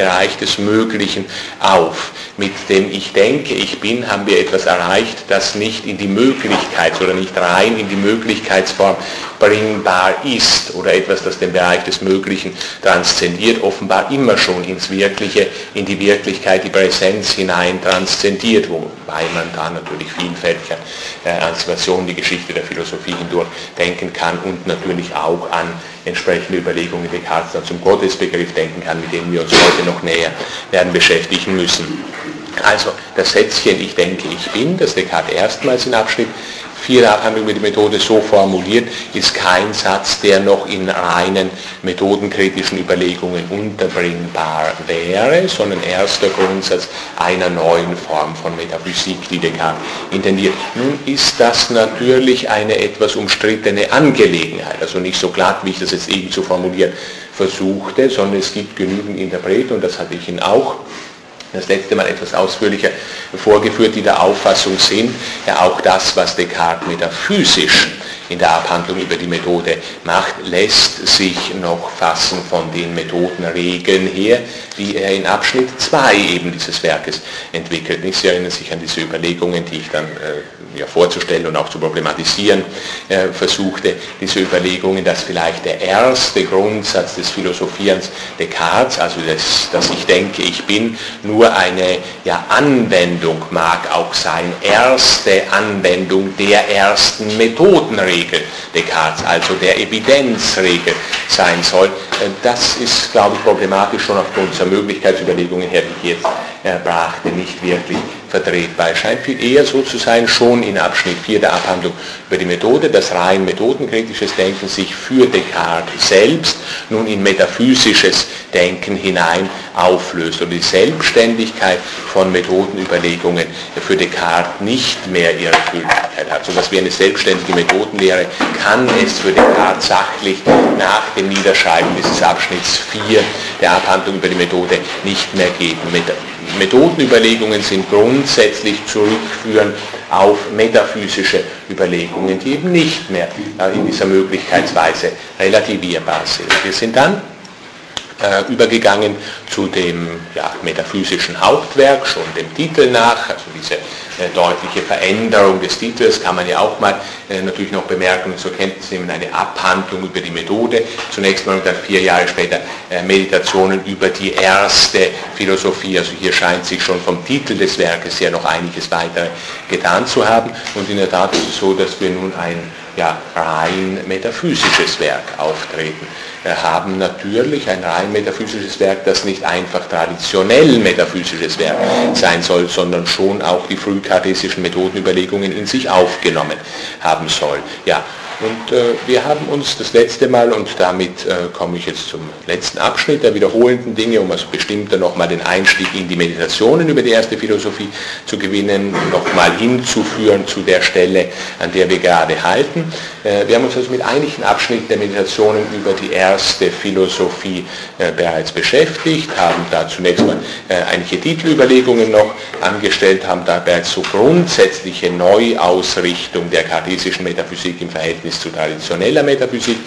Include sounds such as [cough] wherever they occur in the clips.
Bereich des Möglichen auf. Mit dem Ich denke, ich bin, haben wir etwas erreicht, das nicht in die Möglichkeit oder nicht rein in die Möglichkeitsform bringbar ist oder etwas, das den Bereich des Möglichen transzendiert, offenbar immer schon ins Wirkliche, in die Wirklichkeit, die Präsenz hinein transzendiert, wobei man da natürlich vielfältiger äh, als Version die Geschichte der Philosophie hindurch denken kann und natürlich auch an entsprechende Überlegungen Descartes dann zum Gottesbegriff denken kann, mit dem wir uns heute noch näher werden beschäftigen müssen. Also das Sätzchen Ich denke, ich bin, das Descartes erstmals in Abschnitt vier Abhandlung über die Methode so formuliert, ist kein Satz, der noch in reinen methodenkritischen Überlegungen unterbringbar wäre, sondern erster Grundsatz einer neuen Form von Metaphysik, die Descartes intendiert. Nun ist das natürlich eine etwas umstrittene Angelegenheit, also nicht so glatt, wie ich das jetzt eben zu formulieren versuchte, sondern es gibt genügend Interpreten, und das hatte ich Ihnen auch das letzte Mal etwas ausführlicher vorgeführt, die der Auffassung sind, ja auch das, was Descartes metaphysisch in der Abhandlung über die Methode macht, lässt sich noch fassen von den Methodenregeln her, die er in Abschnitt 2 eben dieses Werkes entwickelt. Sie erinnern sich an diese Überlegungen, die ich dann äh, ja, vorzustellen und auch zu problematisieren äh, versuchte, diese Überlegungen, dass vielleicht der erste Grundsatz des Philosophierens Descartes, also das, dass ich denke, ich bin, nur eine ja, Anwendung mag auch sein, erste Anwendung der ersten Methodenregel Regel Descartes, also der Evidenzregel sein soll. Äh, das ist, glaube ich, problematisch schon aufgrund der Möglichkeitsüberlegungen her, die ich jetzt erbrachte, nicht wirklich vertretbar. Es scheint viel eher so zu sein, schon in Abschnitt 4 der Abhandlung über die Methode, dass rein methodenkritisches Denken sich für Descartes selbst nun in metaphysisches Denken hinein auflöst und die Selbstständigkeit von Methodenüberlegungen für Descartes nicht mehr ihre Gültigkeit hat. So etwas wie eine selbstständige Methodenlehre kann es für Descartes sachlich nach dem Niederschreiben dieses Abschnitts 4 der Abhandlung über die Methode nicht mehr geben. Methodenüberlegungen sind grundsätzlich zurückführen auf metaphysische Überlegungen, die eben nicht mehr in dieser Möglichkeitsweise relativierbar sind. Wir sind dann äh, übergegangen zu dem ja, metaphysischen Hauptwerk, schon dem Titel nach, also diese äh, deutliche Veränderung des Titels kann man ja auch mal äh, natürlich noch bemerken. Und zur Kenntnis nehmen, eine Abhandlung über die Methode, zunächst mal und dann vier Jahre später äh, Meditationen über die erste Philosophie, also hier scheint sich schon vom Titel des Werkes her noch einiges weiter getan zu haben. Und in der Tat ist es so, dass wir nun ein ja, rein metaphysisches Werk auftreten haben natürlich ein rein metaphysisches Werk, das nicht einfach traditionell metaphysisches Werk sein soll, sondern schon auch die frühkartesischen Methodenüberlegungen in sich aufgenommen haben soll. Ja, und äh, wir haben uns das letzte Mal, und damit äh, komme ich jetzt zum letzten Abschnitt der wiederholenden Dinge, um also bestimmter nochmal den Einstieg in die Meditationen über die erste Philosophie zu gewinnen, nochmal hinzuführen zu der Stelle, an der wir gerade halten. Äh, wir haben uns also mit einigen Abschnitten der Meditationen über die erste Philosophie äh, bereits beschäftigt, haben da zunächst mal äh, einige Titelüberlegungen noch angestellt, haben da bereits so grundsätzliche Neuausrichtung der kartesischen Metaphysik im Verhältnis zu traditioneller Metaphysik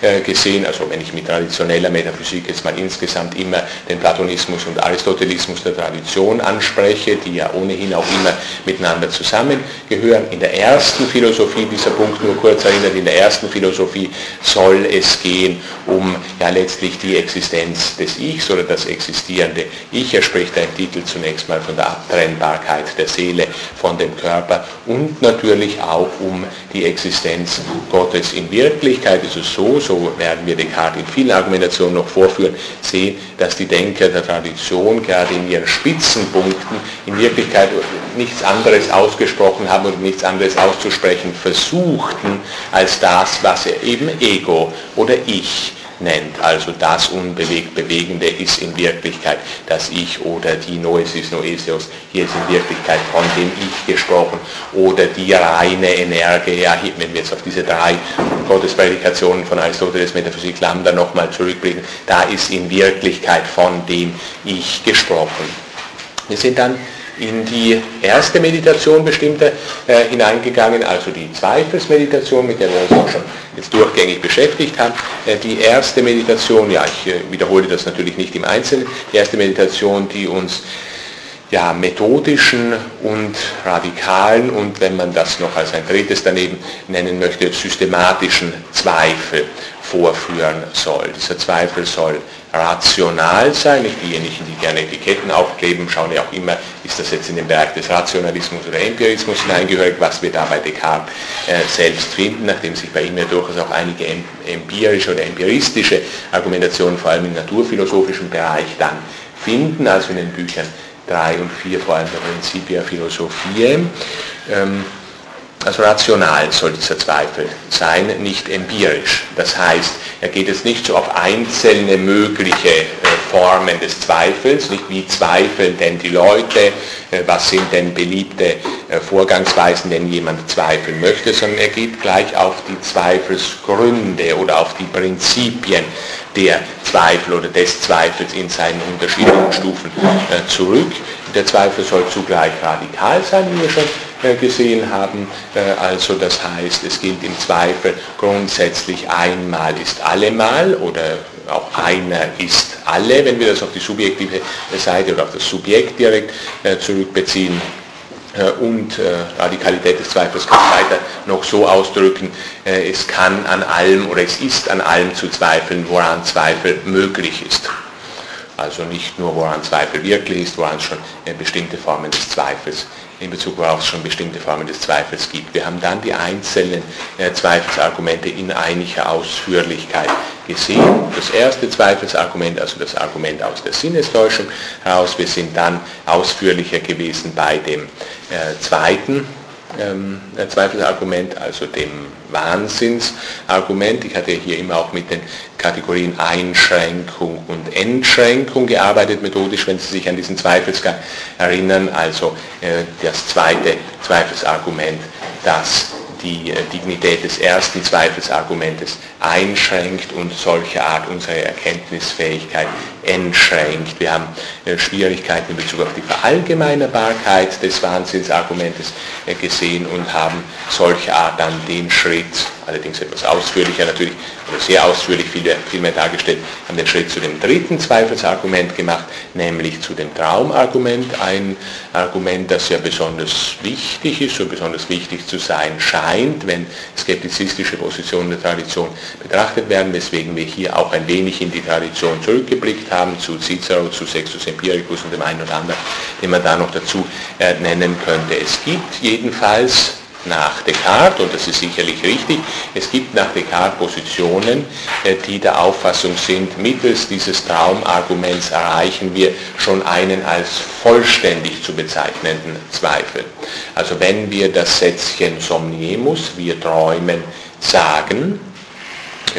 äh, gesehen. Also wenn ich mit traditioneller Metaphysik jetzt mal insgesamt immer den Platonismus und Aristotelismus der Tradition anspreche, die ja ohnehin auch immer miteinander zusammengehören. In der ersten Philosophie, dieser Punkt nur kurz erinnert, in der ersten Philosophie soll es gehen um ja letztlich die Existenz des Ichs oder das existierende Ich. Er spricht einen Titel zunächst mal von der Abtrennbarkeit der Seele von dem Körper und natürlich auch um die Existenz Gottes. In Wirklichkeit ist es so, so werden wir Descartes in vielen Argumentationen noch vorführen, sehen, dass die Denker der Tradition gerade in ihren Spitzenpunkten in Wirklichkeit nichts anderes ausgesprochen haben und nichts anderes auszusprechen versuchten, als das, was er eben Ego oder Ich nennt. Also das unbewegt Bewegende ist in Wirklichkeit das Ich oder die Noesis Noesios. Hier ist in Wirklichkeit von dem Ich gesprochen oder die reine Energie. Ja, wenn wir jetzt auf diese drei Gottesprädikationen von Aristoteles Metaphysik Lambda nochmal zurückblicken, da ist in Wirklichkeit von dem Ich gesprochen. Wir sind dann in die erste Meditation bestimmter äh, hineingegangen, also die Zweifelsmeditation, mit der wir uns auch schon jetzt durchgängig beschäftigt haben. Äh, die erste Meditation, ja, ich äh, wiederhole das natürlich nicht im Einzelnen, die erste Meditation, die uns ja, methodischen und radikalen und wenn man das noch als ein drittes daneben nennen möchte, systematischen Zweifel vorführen soll. Dieser Zweifel soll rational sein, nicht diejenigen, die gerne Etiketten aufkleben, schauen ja auch immer, ist das jetzt in den Bereich des Rationalismus oder Empirismus hineingehörig, was wir da bei Descartes äh, selbst finden, nachdem sich bei ihm ja durchaus auch einige empirische oder empiristische Argumentationen, vor allem im naturphilosophischen Bereich, dann finden, also in den Büchern 3 und 4, vor allem der Principia Philosophiae. Ähm, also rational soll dieser Zweifel sein, nicht empirisch. Das heißt, er geht jetzt nicht so auf einzelne mögliche äh, Formen des Zweifels, nicht wie zweifeln denn die Leute, äh, was sind denn beliebte äh, Vorgangsweisen, wenn jemand zweifeln möchte, sondern er geht gleich auf die Zweifelsgründe oder auf die Prinzipien der Zweifel oder des Zweifels in seinen unterschiedlichen Stufen zurück. Der Zweifel soll zugleich radikal sein, wie wir schon gesehen haben. Äh, also das heißt, es gilt im Zweifel grundsätzlich einmal ist allemal oder auch einer ist alle, wenn wir das auf die subjektive Seite oder auf das Subjekt direkt äh, zurückbeziehen. Und Radikalität des Zweifels kann ich weiter noch so ausdrücken, es kann an allem oder es ist an allem zu zweifeln, woran Zweifel möglich ist. Also nicht nur, woran Zweifel wirklich ist, woran es schon bestimmte Formen des Zweifels in Bezug worauf es schon bestimmte Formen des Zweifels gibt. Wir haben dann die einzelnen äh, Zweifelsargumente in einiger Ausführlichkeit gesehen. Das erste Zweifelsargument, also das Argument aus der Sinnestäuschung heraus. Wir sind dann ausführlicher gewesen bei dem äh, zweiten ähm, Zweifelsargument, also dem Wahnsinnsargument. Ich hatte hier immer auch mit den Kategorien Einschränkung und Entschränkung gearbeitet, methodisch, wenn Sie sich an diesen Zweifelsgang erinnern. Also äh, das zweite Zweifelsargument, das die äh, Dignität des ersten Zweifelsargumentes einschränkt und solche Art unsere Erkenntnisfähigkeit einschränkt. Wir haben äh, Schwierigkeiten in Bezug auf die Verallgemeinerbarkeit des Wahnsinnsargumentes äh, gesehen und haben solche Art dann den Schritt, allerdings etwas ausführlicher natürlich, oder sehr ausführlich viel, viel mehr dargestellt, haben den Schritt zu dem dritten Zweifelsargument gemacht, nämlich zu dem Traumargument, ein Argument, das ja besonders wichtig ist, so besonders wichtig zu sein scheint, wenn skeptizistische Positionen der Tradition betrachtet werden, weswegen wir hier auch ein wenig in die Tradition zurückgeblickt haben, zu Cicero, zu Sextus Empiricus und dem einen oder anderen, den man da noch dazu äh, nennen könnte. Es gibt jedenfalls nach Descartes, und das ist sicherlich richtig, es gibt nach Descartes Positionen, äh, die der Auffassung sind, mittels dieses Traumarguments erreichen wir schon einen als vollständig zu bezeichnenden Zweifel. Also wenn wir das Sätzchen somniemus, wir träumen, sagen,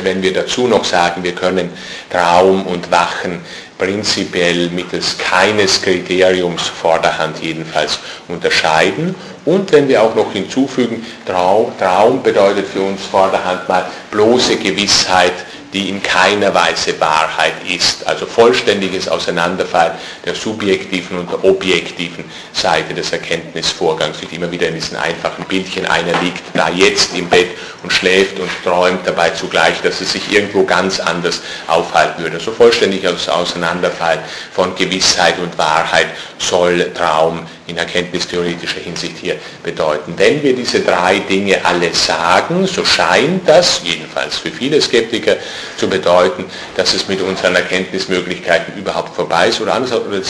wenn wir dazu noch sagen, wir können Traum und Wachen prinzipiell mittels keines Kriteriums vorderhand jedenfalls unterscheiden. Und wenn wir auch noch hinzufügen, Traum, bedeutet für uns vorderhand mal bloße Gewissheit die in keiner Weise Wahrheit ist. Also vollständiges Auseinanderfallen der subjektiven und der objektiven Seite des Erkenntnisvorgangs. Nicht immer wieder in diesen einfachen Bildchen, einer liegt da jetzt im Bett und schläft und träumt dabei zugleich, dass es sich irgendwo ganz anders aufhalten würde. So vollständiges Auseinanderfallen von Gewissheit und Wahrheit soll Traum in erkenntnistheoretischer Hinsicht hier bedeuten. Wenn wir diese drei Dinge alle sagen, so scheint das, jedenfalls für viele Skeptiker, zu bedeuten, dass es mit unseren Erkenntnismöglichkeiten überhaupt vorbei ist oder anders oder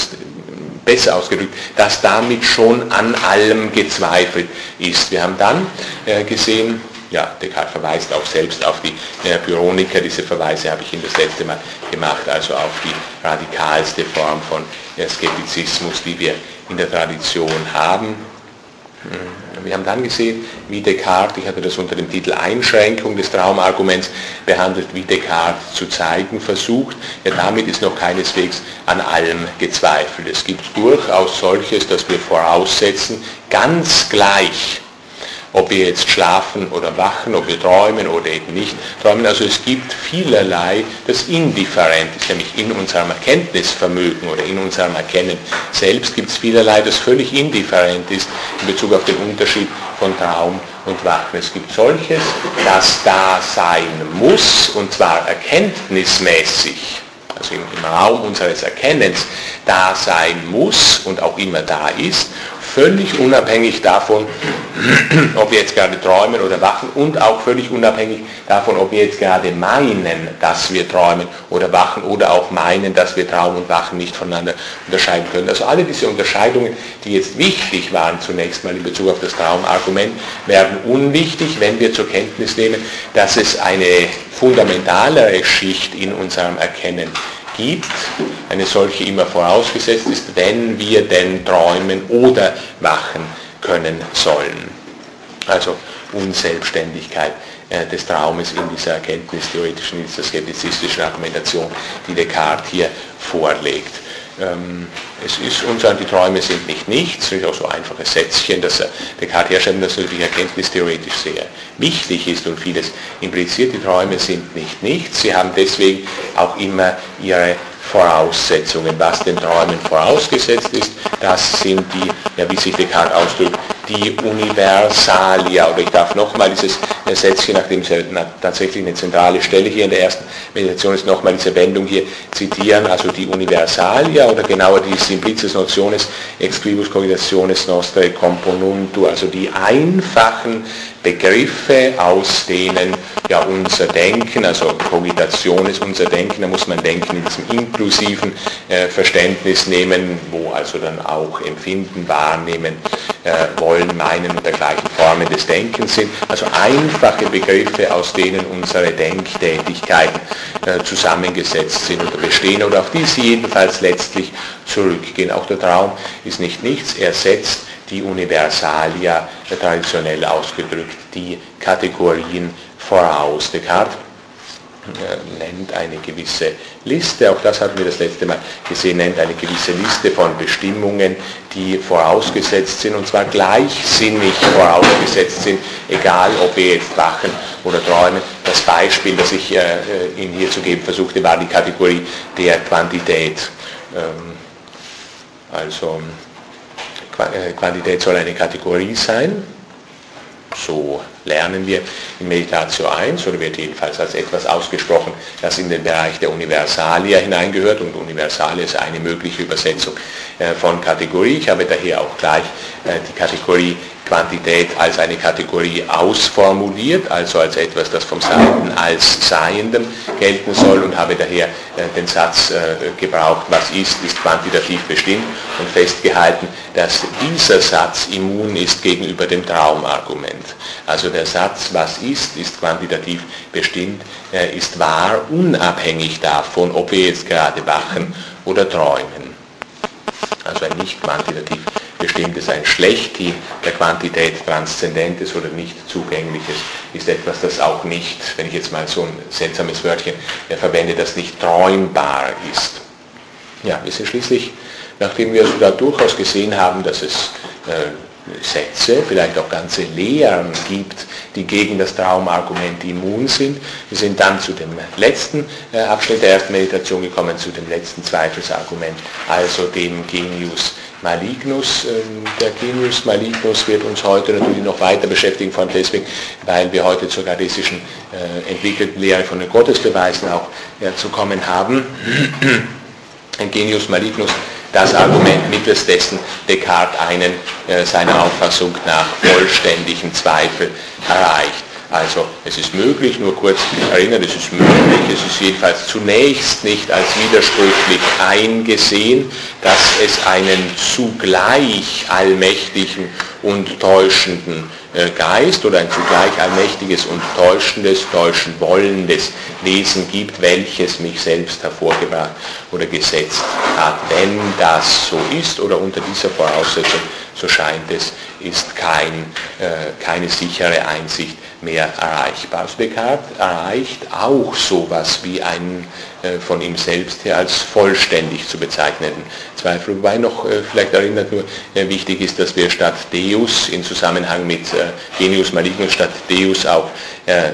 besser ausgedrückt, dass damit schon an allem gezweifelt ist. Wir haben dann äh, gesehen, ja, Descartes verweist auch selbst auf die äh, Pyroniker, diese Verweise habe ich Ihnen das letzte Mal gemacht, also auf die radikalste Form von äh, Skeptizismus, die wir in der Tradition haben. Hm, wir haben dann gesehen, wie Descartes, ich hatte das unter dem Titel Einschränkung des Traumarguments behandelt, wie Descartes zu zeigen versucht. Ja, damit ist noch keineswegs an allem gezweifelt. Es gibt durchaus solches, das wir voraussetzen, ganz gleich, ob wir jetzt schlafen oder wachen, ob wir träumen oder eben nicht träumen. Also es gibt vielerlei, das indifferent ist, nämlich in unserem Erkenntnisvermögen oder in unserem Erkennen selbst gibt es vielerlei, das völlig indifferent ist in Bezug auf den Unterschied von Traum und Wachen. Es gibt solches, das da sein muss, und zwar erkenntnismäßig, also im, Raum unseres Erkennens da sein muss und auch immer da ist, völlig unabhängig davon, ob wir jetzt gerade träumen oder wachen und auch völlig unabhängig davon, ob wir jetzt gerade meinen, dass wir träumen oder wachen oder auch meinen, dass wir Traum und Wachen nicht voneinander unterscheiden können. Also alle diese Unterscheidungen, die jetzt wichtig waren zunächst mal in Bezug auf das Traumargument, werden unwichtig, wenn wir zur Kenntnis nehmen, dass es eine fundamentalere Schicht in unserem Erkennen gibt, eine solche immer vorausgesetzt ist, wenn wir denn träumen oder wachen können sollen. Also Unselbstständigkeit äh, des Traumes in dieser erkenntnistheoretischen, in dieser skeptizistischen Argumentation, die Descartes hier vorlegt. Ähm, es ist uns die Träume sind nicht nichts, das ist auch so ein einfaches Sätzchen, das Descartes herschreibt, das natürlich erkenntnistheoretisch sehr wichtig ist und vieles impliziert. Die Träume sind nicht nichts, sie haben deswegen auch immer ihre Voraussetzungen. Was den Träumen vorausgesetzt ist, das sind die, ja, wie sich Descartes ausdrückt, die Universalia. Oder ich darf nochmal dieses Sätzchen, nachdem es ja tatsächlich eine zentrale Stelle hier in der ersten Meditation ist, nochmal diese Wendung hier zitieren. Also die Universalia oder genauer die Simplices Notiones ex quibus cogitationes nostre componuntur, also die einfachen Begriffe, aus denen ja unser Denken, also Kogitation ist unser Denken, da muss man Denken in diesem inklusiven äh, Verständnis nehmen, wo also dann auch Empfinden, Wahrnehmen, äh, Wollen, Meinen und dergleichen Formen des Denkens sind. Also einfache Begriffe, aus denen unsere Denktätigkeiten äh, zusammengesetzt sind oder bestehen oder auf die sie jedenfalls letztlich zurückgehen. Auch der Traum ist nicht nichts, er setzt die Universalia traditionell ausgedrückt, die Kategorien voraus. Descartes äh, nennt eine gewisse Liste, auch das hatten wir das letzte Mal gesehen, nennt eine gewisse Liste von Bestimmungen, die vorausgesetzt sind und zwar gleichsinnig vorausgesetzt sind, egal ob wir jetzt wachen oder träumen. Das Beispiel, das ich äh, Ihnen hier zu geben versuchte, war die Kategorie der Quantität. Ähm, also äh, Quantität soll eine Kategorie sein. So lernen wir in Meditatio 1 oder wird jedenfalls als etwas ausgesprochen, das in den Bereich der Universalia hineingehört und Universalia ist eine mögliche Übersetzung äh, von Kategorie. Ich habe daher auch gleich äh, die Kategorie Quantität als eine Kategorie ausformuliert, also als etwas, das vom Seiten als Seiendem gelten soll und habe daher äh, den Satz gebraucht, was ist, ist quantitativ bestimmt und festgehalten, dass dieser Satz immun ist gegenüber dem Traumargument. Also der Satz, was ist, ist quantitativ bestimmt, äh, ist wahr, unabhängig davon, ob wir jetzt gerade wachen oder träumen. Also ein nicht quantitativ bestimmtes, ein Schlechthin der Quantität Transzendentes oder nicht Zugängliches ist etwas, das auch nicht, wenn ich jetzt mal so ein seltsames Wörtchen verwende, das nicht träumbar ist. Ja, wir sind schließlich, nachdem wir da durchaus gesehen haben, dass es äh, Sätze, vielleicht auch ganze Lehren gibt, die gegen das Traumargument immun sind. Wir sind dann zu dem letzten äh, Abschnitt der ersten Meditation gekommen, zu dem letzten Zweifelsargument, also dem Genius Malignus. Ähm, der Genius Malignus wird uns heute natürlich noch weiter beschäftigen, vor allem deswegen, weil wir heute zur gardistischen äh, entwickelten Lehre von den Gottesbeweisen auch zu kommen haben. [clears throat] Genius Malignus das Argument, mittels dessen Descartes einen äh, seiner Auffassung nach vollständigen Zweifel erreicht. Also es ist möglich, nur kurz erinnern, es ist möglich, es ist jedenfalls zunächst nicht als widersprüchlich eingesehen, dass es einen zugleich allmächtigen und täuschenden Geist oder ein zugleich allmächtiges und täuschendes, täuschen wollendes Wesen gibt, welches mich selbst hervorgebracht oder gesetzt hat. Wenn das so ist oder unter dieser Voraussetzung, so scheint es, ist kein, äh, keine sichere Einsicht mehr erreichbar. Also Descartes erreicht auch sowas wie ein äh, von ihm selbst her als vollständig zu bezeichneten Zweifel. Wobei noch äh, vielleicht erinnert nur äh, wichtig ist, dass wir statt Deus in Zusammenhang mit Genius Malignus statt Deus auch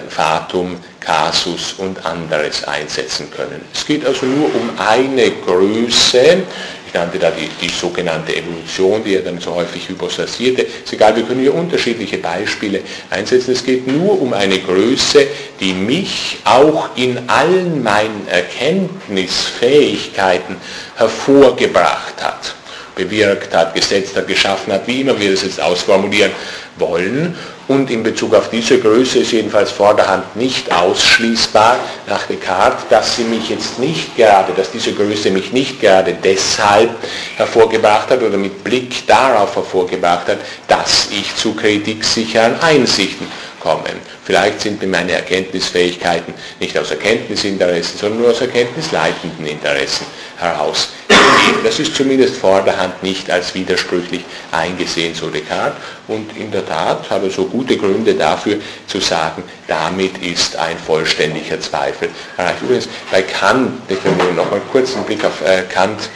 Fatum, Kasus und anderes einsetzen können. Es geht also nur um eine Größe, ich nannte da die, die sogenannte Evolution, die er dann so häufig hypostasierte. Ist egal, wir können hier unterschiedliche Beispiele einsetzen. Es geht nur um eine Größe, die mich auch in allen meinen Erkenntnisfähigkeiten hervorgebracht hat bewirkt hat, gesetzt hat, geschaffen hat, wie immer wir das jetzt ausformulieren wollen. Und in Bezug auf diese Größe ist jedenfalls vorderhand nicht ausschließbar nach Descartes, dass sie mich jetzt nicht gerade, dass diese Größe mich nicht gerade deshalb hervorgebracht hat oder mit Blick darauf hervorgebracht hat, dass ich zu kritiksicheren Einsichten komme. Vielleicht sind meine Erkenntnisfähigkeiten nicht aus Erkenntnisinteressen, sondern nur aus erkenntnisleitenden Interessen heraus Das ist zumindest vorderhand nicht als widersprüchlich eingesehen, so Descartes. Und in der Tat hat er so gute Gründe dafür zu sagen, damit ist ein vollständiger Zweifel erreicht. Übrigens, bei Kant, ich will noch mal kurz einen Blick auf äh, Kant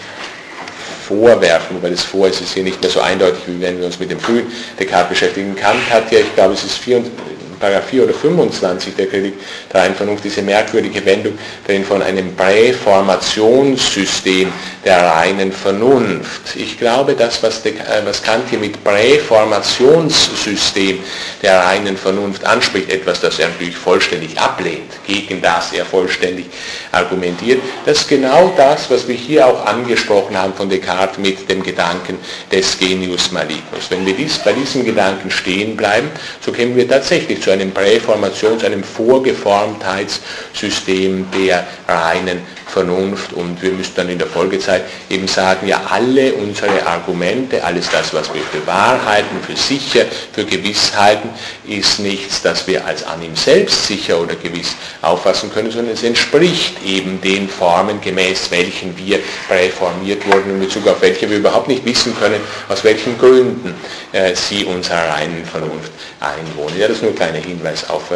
vorwerfen, wobei das Vor ist es hier nicht mehr so eindeutig, wie wenn wir uns mit dem frühen Descartes beschäftigen. Kant hat ja, ich glaube, es ist 24, Paragraph 4 oder 25 der Kritik der reinen Vernunft, diese merkwürdige Wendung darin von einem Präformationssystem der reinen Vernunft. Ich glaube, das, was, De, äh, was Kant hier mit Präformationssystem der reinen Vernunft anspricht, etwas, das er natürlich vollständig ablehnt, gegen das er vollständig argumentiert, das ist genau das, was wir hier auch angesprochen haben von Descartes mit dem Gedanken des Genius Malignus. Wenn wir dies, bei diesem Gedanken stehen bleiben, so kämen wir tatsächlich zu einem Präformation, zu einem Vorgeformtheitssystem der reinen Vernunft und wir müssen dann in der Folgezeit eben sagen, ja alle unsere Argumente, alles das, was wir für Wahrheiten, für sicher, für gewiss halten, ist nichts, das wir als an ihm selbst sicher oder gewiss auffassen können, sondern es entspricht eben den Formen, gemäß welchen wir präformiert wurden, in Bezug auf welche wir überhaupt nicht wissen können, aus welchen Gründen äh, sie unserer reinen Vernunft einwohnen. Ja, das ist nur ein kleiner Hinweis auf äh,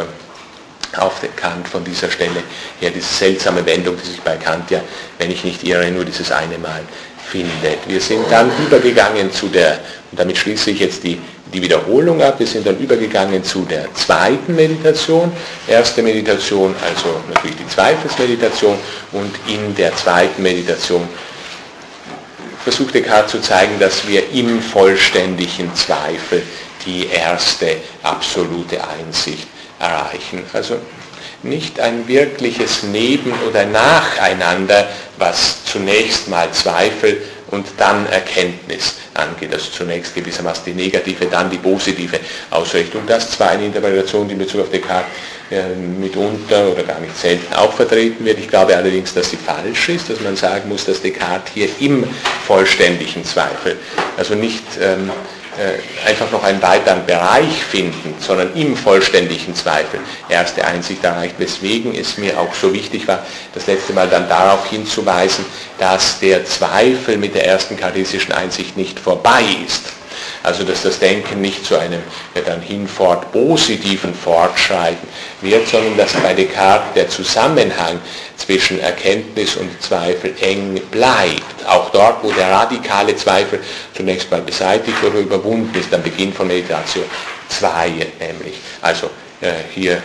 auf Kant von dieser Stelle her, diese seltsame Wendung, die sich bei Kant ja, wenn ich nicht irre, nur dieses eine Mal findet. Wir sind dann übergegangen zu der, und damit schließe ich jetzt die, die Wiederholung ab, wir sind dann übergegangen zu der zweiten Meditation. Erste Meditation, also natürlich die Zweifelsmeditation und in der zweiten Meditation versuchte Kant zu zeigen, dass wir im vollständigen Zweifel die erste absolute Einsicht erreichen. Also nicht ein wirkliches Neben- oder Nacheinander, was zunächst mal Zweifel und dann Erkenntnis angeht. Also zunächst gewissermaßen die negative, dann die positive Ausrichtung. Das zwar eine Interpretation, die in Bezug auf Descartes äh, mitunter oder gar nicht selten auch vertreten wird. Ich glaube allerdings, dass sie falsch ist, dass man sagen muss, dass Descartes hier im vollständigen Zweifel, also nicht ähm, äh, einfach noch einen weiteren Bereich finden, sondern im vollständigen Zweifel erste Einsicht erreicht, weswegen es mir auch so wichtig war, das letzte Mal dann darauf hinzuweisen, dass der Zweifel mit der ersten kartesischen Einsicht nicht vorbei ist. Also dass das Denken nicht zu einem ja, dann hinfort positiven Fortschreiten wird, sondern dass bei Descartes der Zusammenhang zwischen Erkenntnis und Zweifel eng bleibt. Auch dort, wo der radikale Zweifel zunächst mal beseitigt oder überwunden ist, am Beginn von Meditation 2 nämlich. Also äh, hier äh,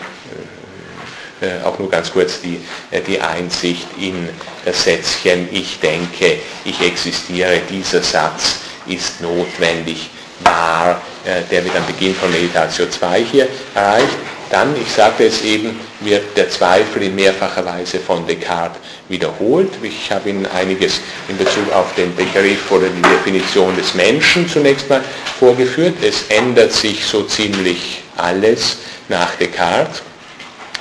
äh, auch nur ganz kurz die, äh, die Einsicht in das Sätzchen, ich denke, ich existiere, dieser Satz ist notwendig, wahr, äh, der wird am Beginn von Meditation 2 hier erreicht. Dann, ich sagte es eben, wird der Zweifel in mehrfacher Weise von Descartes wiederholt. Ich habe Ihnen einiges in Bezug auf den Begriff oder die Definition des Menschen zunächst mal vorgeführt. Es ändert sich so ziemlich alles nach Descartes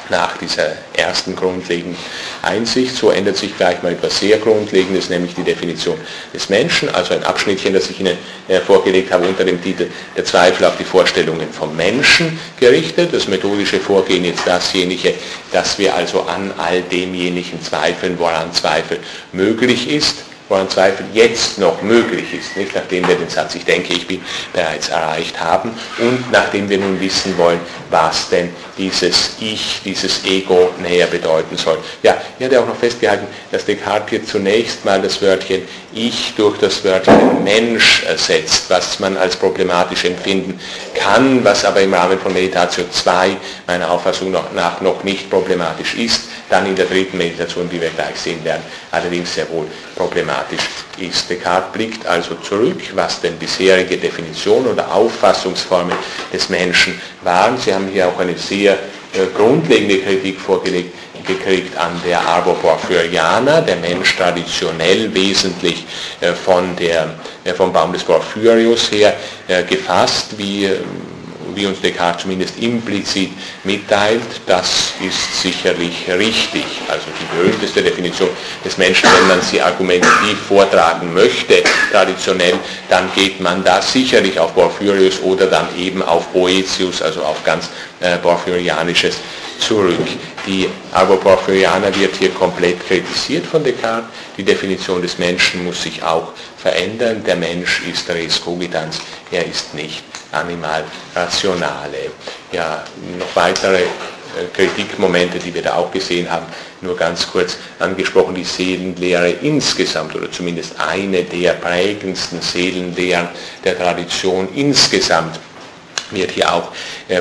nach dieser ersten grundlegenden Einsicht. So ändert sich gleich mal etwas sehr Grundlegendes, nämlich die Definition des Menschen, also ein Abschnittchen, das ich Ihnen äh, vorgelegt habe unter dem Titel Der Zweifel auf die Vorstellungen vom Menschen gerichtet. Das methodische Vorgehen ist dasjenige, dass wir also an all demjenigen zweifeln, woran Zweifel möglich ist woran Zweifel jetzt noch möglich ist, nicht nachdem wir den Satz, ich denke, ich bin bereits erreicht haben und nachdem wir nun wissen wollen, was denn dieses Ich, dieses Ego näher bedeuten soll. Ja, ich hatte auch noch festgehalten, dass Descartes hier zunächst mal das Wörtchen Ich durch das Wörtchen Mensch ersetzt, was man als problematisch empfinden kann, was aber im Rahmen von Meditation 2 meiner Auffassung nach noch nicht problematisch ist, dann in der dritten Meditation, die wir gleich sehen werden, allerdings sehr wohl problematisch ist. Descartes blickt also zurück, was denn bisherige Definition oder Auffassungsformen des Menschen waren. Sie haben hier auch eine sehr äh, grundlegende Kritik vorgelegt, gekriegt an der Arbo-Porphyrianer, der Mensch traditionell wesentlich äh, von der, äh, vom Baum des Porphyrius her gefasst, wie wie uns Descartes zumindest implizit mitteilt, das ist sicherlich richtig. Also die berühmteste Definition des Menschen, wenn man sie argumentativ vortragen möchte, traditionell, dann geht man da sicherlich auf Porphyrius oder dann eben auf Boetius, also auf ganz äh, porphyrianisches zurück. Die Arboporphyrianer wird hier komplett kritisiert von Descartes. Die Definition des Menschen muss sich auch verändern. Der Mensch ist res cogitans, er ist nicht animal rationale. Ja, noch weitere äh, Kritikmomente, die wir da auch gesehen haben, nur ganz kurz angesprochen, die Seelenlehre insgesamt oder zumindest eine der prägendsten Seelenlehren der Tradition insgesamt wird hier auch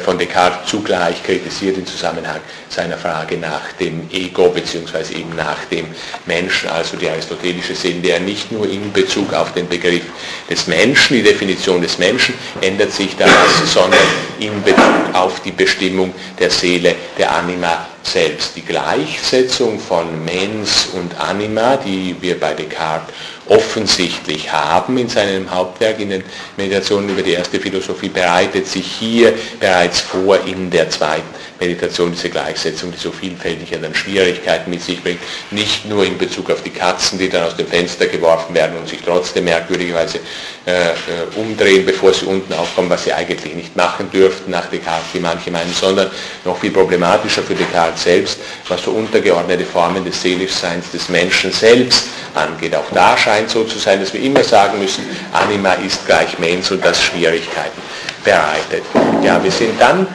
von Descartes zugleich kritisiert im Zusammenhang seiner Frage nach dem Ego bzw. eben nach dem Menschen, also die aristotelische Seelenlehre nicht nur in Bezug auf den Begriff des Menschen, die Definition des Menschen ändert sich daraus, sondern in Bezug auf die Bestimmung der Seele, der Anima selbst. Die Gleichsetzung von Mens und Anima, die wir bei Descartes offensichtlich haben in seinem Hauptwerk, in den Meditationen über die erste Philosophie, bereitet sich hier bereits vor in der zweiten Meditation, diese Gleichsetzung, die so vielfältige dann Schwierigkeiten mit sich bringt, nicht nur in Bezug auf die Katzen, die dann aus dem Fenster geworfen werden und sich trotzdem merkwürdigerweise äh, äh umdrehen, bevor sie unten aufkommen, was sie eigentlich nicht machen dürften nach Descartes, wie manche meinen, sondern noch viel problematischer für Descartes selbst, was so untergeordnete Formen des Seelischseins des Menschen selbst angeht. Auch da scheint so zu sein, dass wir immer sagen müssen, Anima ist gleich Mens und das Schwierigkeiten bereitet. Ja, wir sind dann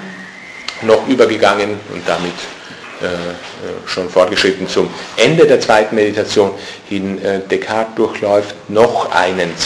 noch übergegangen und damit äh, äh, schon fortgeschritten zum Ende der zweiten Meditation hin. Äh, Descartes durchläuft noch einen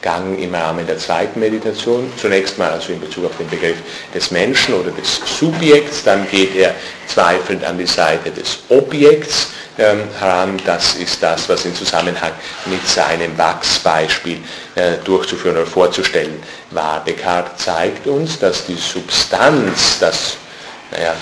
Zweifelsgang im Rahmen der zweiten Meditation. Zunächst mal also in Bezug auf den Begriff des Menschen oder des Subjekts, dann geht er zweifelnd an die Seite des Objekts ähm, heran. Das ist das, was in Zusammenhang mit seinem Wachsbeispiel äh, durchzuführen oder vorzustellen war. Descartes zeigt uns, dass die Substanz, das, naja,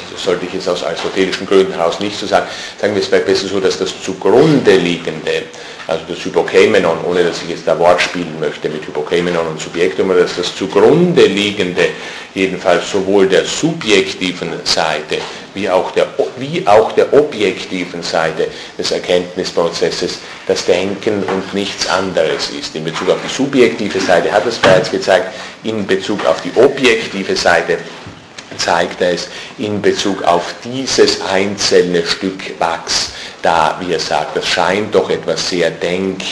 also sollte ich jetzt aus aristotelischen Gründen heraus nicht so sagen, sagen wir es vielleicht besser so, dass das zugrunde liegende, also das Hypokeimenon, ohne dass ich jetzt da Wort spielen möchte mit Hypokeimenon und Subjektum, dass das zugrunde liegende, jedenfalls sowohl der subjektiven Seite wie auch der, wie auch der objektiven Seite des Erkenntnisprozesses das Denken und nichts anderes ist. In Bezug auf die subjektive Seite hat es bereits gezeigt, in Bezug auf die objektive Seite zeigt es in Bezug auf dieses einzelne Stück Wachs, da, wie er sagt, das scheint doch etwas sehr denk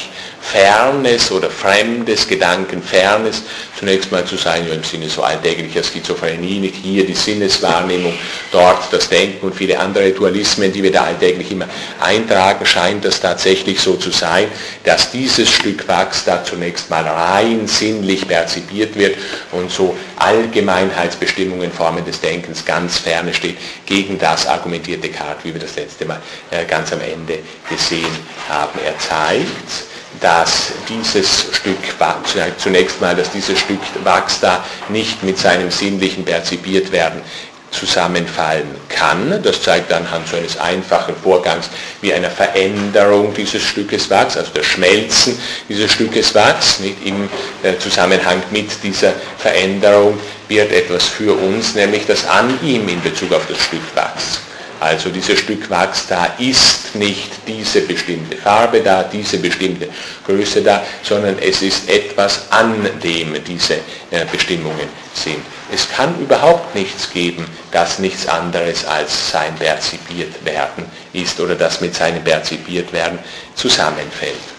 Fernes oder Fremdes, Gedankenfernes zunächst mal zu sein, im Sinne so alltäglicher Schizophrenie, nicht hier die Sinneswahrnehmung, dort das Denken und viele andere Dualismen, die wir da alltäglich immer eintragen, scheint das tatsächlich so zu sein, dass dieses Stück Wachs da zunächst mal rein sinnlich perzipiert wird und so Allgemeinheitsbestimmungen, Formen des Denkens ganz ferne steht. Gegen das argumentiert Descartes, wie wir das letzte Mal äh, ganz am Ende gesehen haben. Er zeigt, dass dieses Stück Wachs, zunächst mal, dass dieses Stück Wachs da nicht mit seinem sinnlichen perzipiert werden zusammenfallen kann. Das zeigt anhand so eines einfachen Vorgangs wie einer Veränderung dieses Stückes Wachs, also das Schmelzen dieses Stückes Wachs. Nicht im äh, Zusammenhang mit dieser Veränderung wird etwas für uns, nämlich das an ihm in Bezug auf das Stück Wachs Also dieses Stück Wachs da ist nicht diese bestimmte Farbe da, diese bestimmte Größe da, sondern es ist etwas, an dem diese äh, Bestimmungen sind. Es kann überhaupt nichts geben, das nichts anderes als sein perzipiert werden ist oder das mit seinem perzipiert werden zusammenfällt.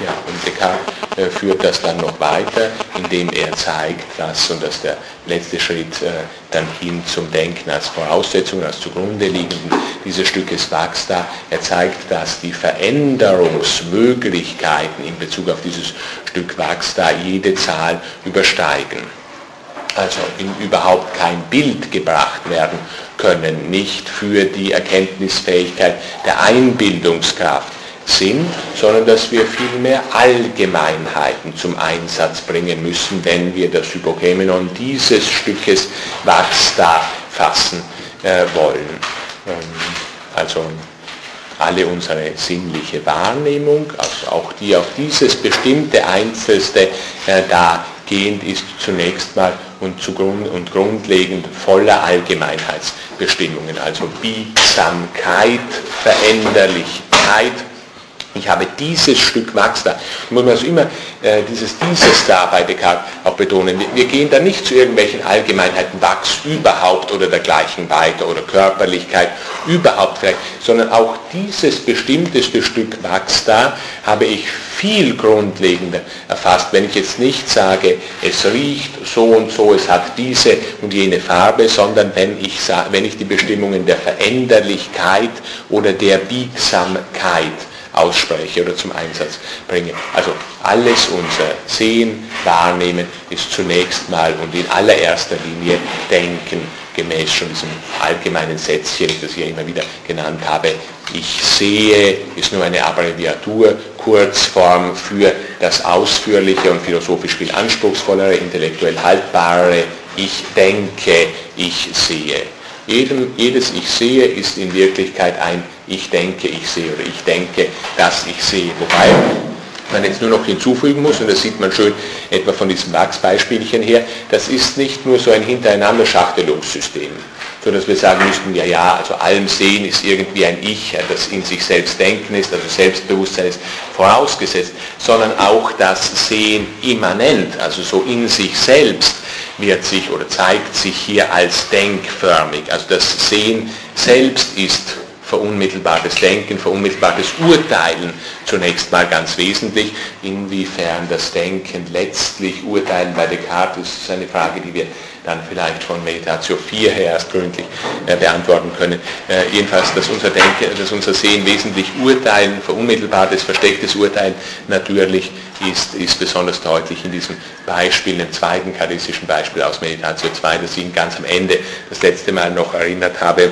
Ja, und Descartes äh, führt das dann noch weiter, indem er zeigt, dass, und das ist der letzte Schritt äh, dann hin zum Denken als Voraussetzung, als zugrunde liegenden dieses Stückes Wachs da, er zeigt, dass die Veränderungsmöglichkeiten in Bezug auf dieses Stück Wachs da jede Zahl übersteigen. Also in überhaupt kein Bild gebracht werden können, nicht für die Erkenntnisfähigkeit der Einbildungskraft sind, sondern dass wir vielmehr Allgemeinheiten zum Einsatz bringen müssen, wenn wir das Hypokemenon dieses Stückes da fassen äh, wollen. Ähm, also alle unsere sinnliche Wahrnehmung, also auch die auf dieses bestimmte Einzelste äh, dagehend ist zunächst mal und, zugrund, und grundlegend voller Allgemeinheitsbestimmungen, also Biegsamkeit, Veränderlichkeit, ich habe dieses Stück Wachs da. Muss man also immer äh, dieses dieses da bei Descartes auch betonen. Wir, wir, gehen da nicht zu irgendwelchen Allgemeinheiten Wachs überhaupt oder dergleichen weiter oder Körperlichkeit überhaupt vielleicht, sondern auch dieses bestimmteste Stück Wachs da habe ich viel grundlegender erfasst, wenn ich jetzt nicht sage, es riecht so und so, es hat diese und jene Farbe, sondern wenn ich, wenn ich die Bestimmungen der Veränderlichkeit oder der Biegsamkeit ausspreche oder zum Einsatz bringe. Also alles unser Sehen, Wahrnehmen ist zunächst mal und in allererster Linie Denken, gemäß schon diesem allgemeinen Sätzchen, das ich ja immer wieder genannt habe. Ich sehe ist nur eine Abbreviatur, Kurzform für das ausführliche und philosophisch viel anspruchsvollere, intellektuell haltbare Ich denke, ich sehe. Jedem, jedes Ich sehe ist in Wirklichkeit ein Ich denke, ich sehe oder ich denke, dass ich sehe. Wobei man jetzt nur noch hinzufügen muss, und das sieht man schön etwa von diesem Wachsbeispielchen her, das ist nicht nur so ein hintereinander Schachtelungssystem, so dass wir sagen müssten, ja, ja, also allem Sehen ist irgendwie ein Ich, das in sich selbst Denken ist, also Selbstbewusstsein ist vorausgesetzt, sondern auch das Sehen immanent, also so in sich selbst wird sich oder zeigt sich hier als denkförmig. Also das Sehen selbst ist verunmittelbartes Denken, verunmittelbartes Urteilen zunächst mal ganz wesentlich. Inwiefern das Denken letztlich Urteilen bei Descartes ist eine Frage, die wir dann vielleicht von Meditatio 4 her erst gründlich äh, beantworten können. Äh, jedenfalls, dass unser Denken, dass unser Sehen wesentlich Urteilen, verunmittelbartes, verstecktes Urteilen natürlich ist, ist besonders deutlich in diesem Beispiel, dem zweiten charisischen Beispiel aus Meditatio 2, das ich Ihnen ganz am Ende das letzte Mal noch erinnert habe.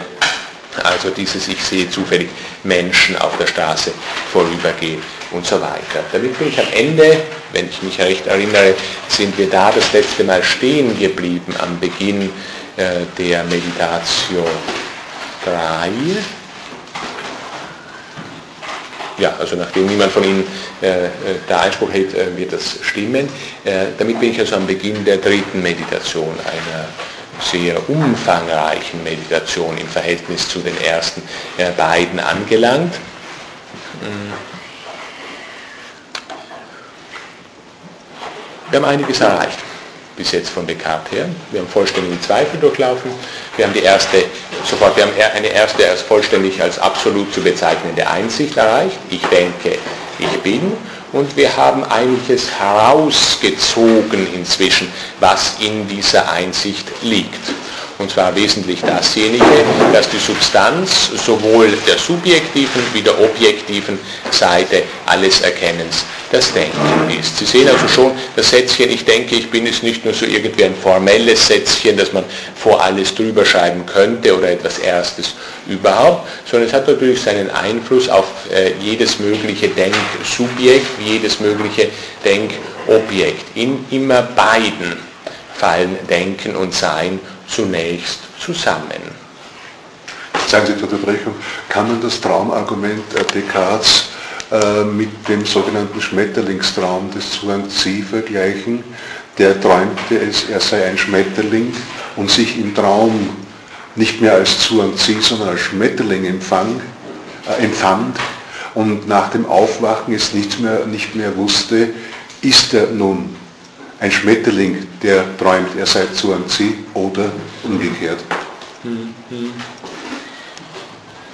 Also dieses Ich sehe zufällig Menschen auf der Straße vorübergehen und so weiter. Damit bin ich am Ende, wenn ich mich recht erinnere, sind wir da das letzte Mal stehen geblieben am Beginn äh, der Meditation 3. Ja, also nachdem niemand von Ihnen äh, äh da Einspruch hält, äh, wird das stimmen. Äh, damit bin ich also am Beginn der dritten Meditation einer sehr umfangreichen Meditation im Verhältnis zu den ersten beiden angelangt. Wir haben einiges erreicht bis jetzt von Descartes her. Wir haben vollständigen Zweifel durchlaufen. Wir haben die erste, sofort, wir haben eine erste als vollständig als absolut zu bezeichnende Einsicht erreicht. Ich denke, ich bin und wir haben einiges herausgezogen inzwischen, was in dieser Einsicht liegt. Und zwar wesentlich dasjenige, dass die Substanz sowohl der subjektiven wie der objektiven Seite alles Erkennens das Denken ist. Sie sehen also schon, das Sätzchen, ich denke, ich bin, ist nicht nur so irgendwie ein formelles Sätzchen, das man vor alles drüber schreiben könnte oder etwas Erstes überhaupt, sondern es hat natürlich seinen Einfluss auf äh, jedes mögliche Denksubjekt, jedes mögliche Denkobjekt. In immer beiden fallen Denken und Sein zunächst zusammen. Sagen Sie zur Unterbrechung, kann man das Traumargument Descartes äh, mit dem sogenannten Schmetterlingstraum des Zhuang Zi vergleichen? Der träumte es, er sei ein Schmetterling und sich im Traum nicht mehr als und Zieh, sondern als Schmetterling empfang, äh, empfand und nach dem Aufwachen es nicht mehr, nicht mehr wusste, ist er nun ein Schmetterling, der träumt, er sei Zu und Zieh oder umgekehrt. Hm, hm.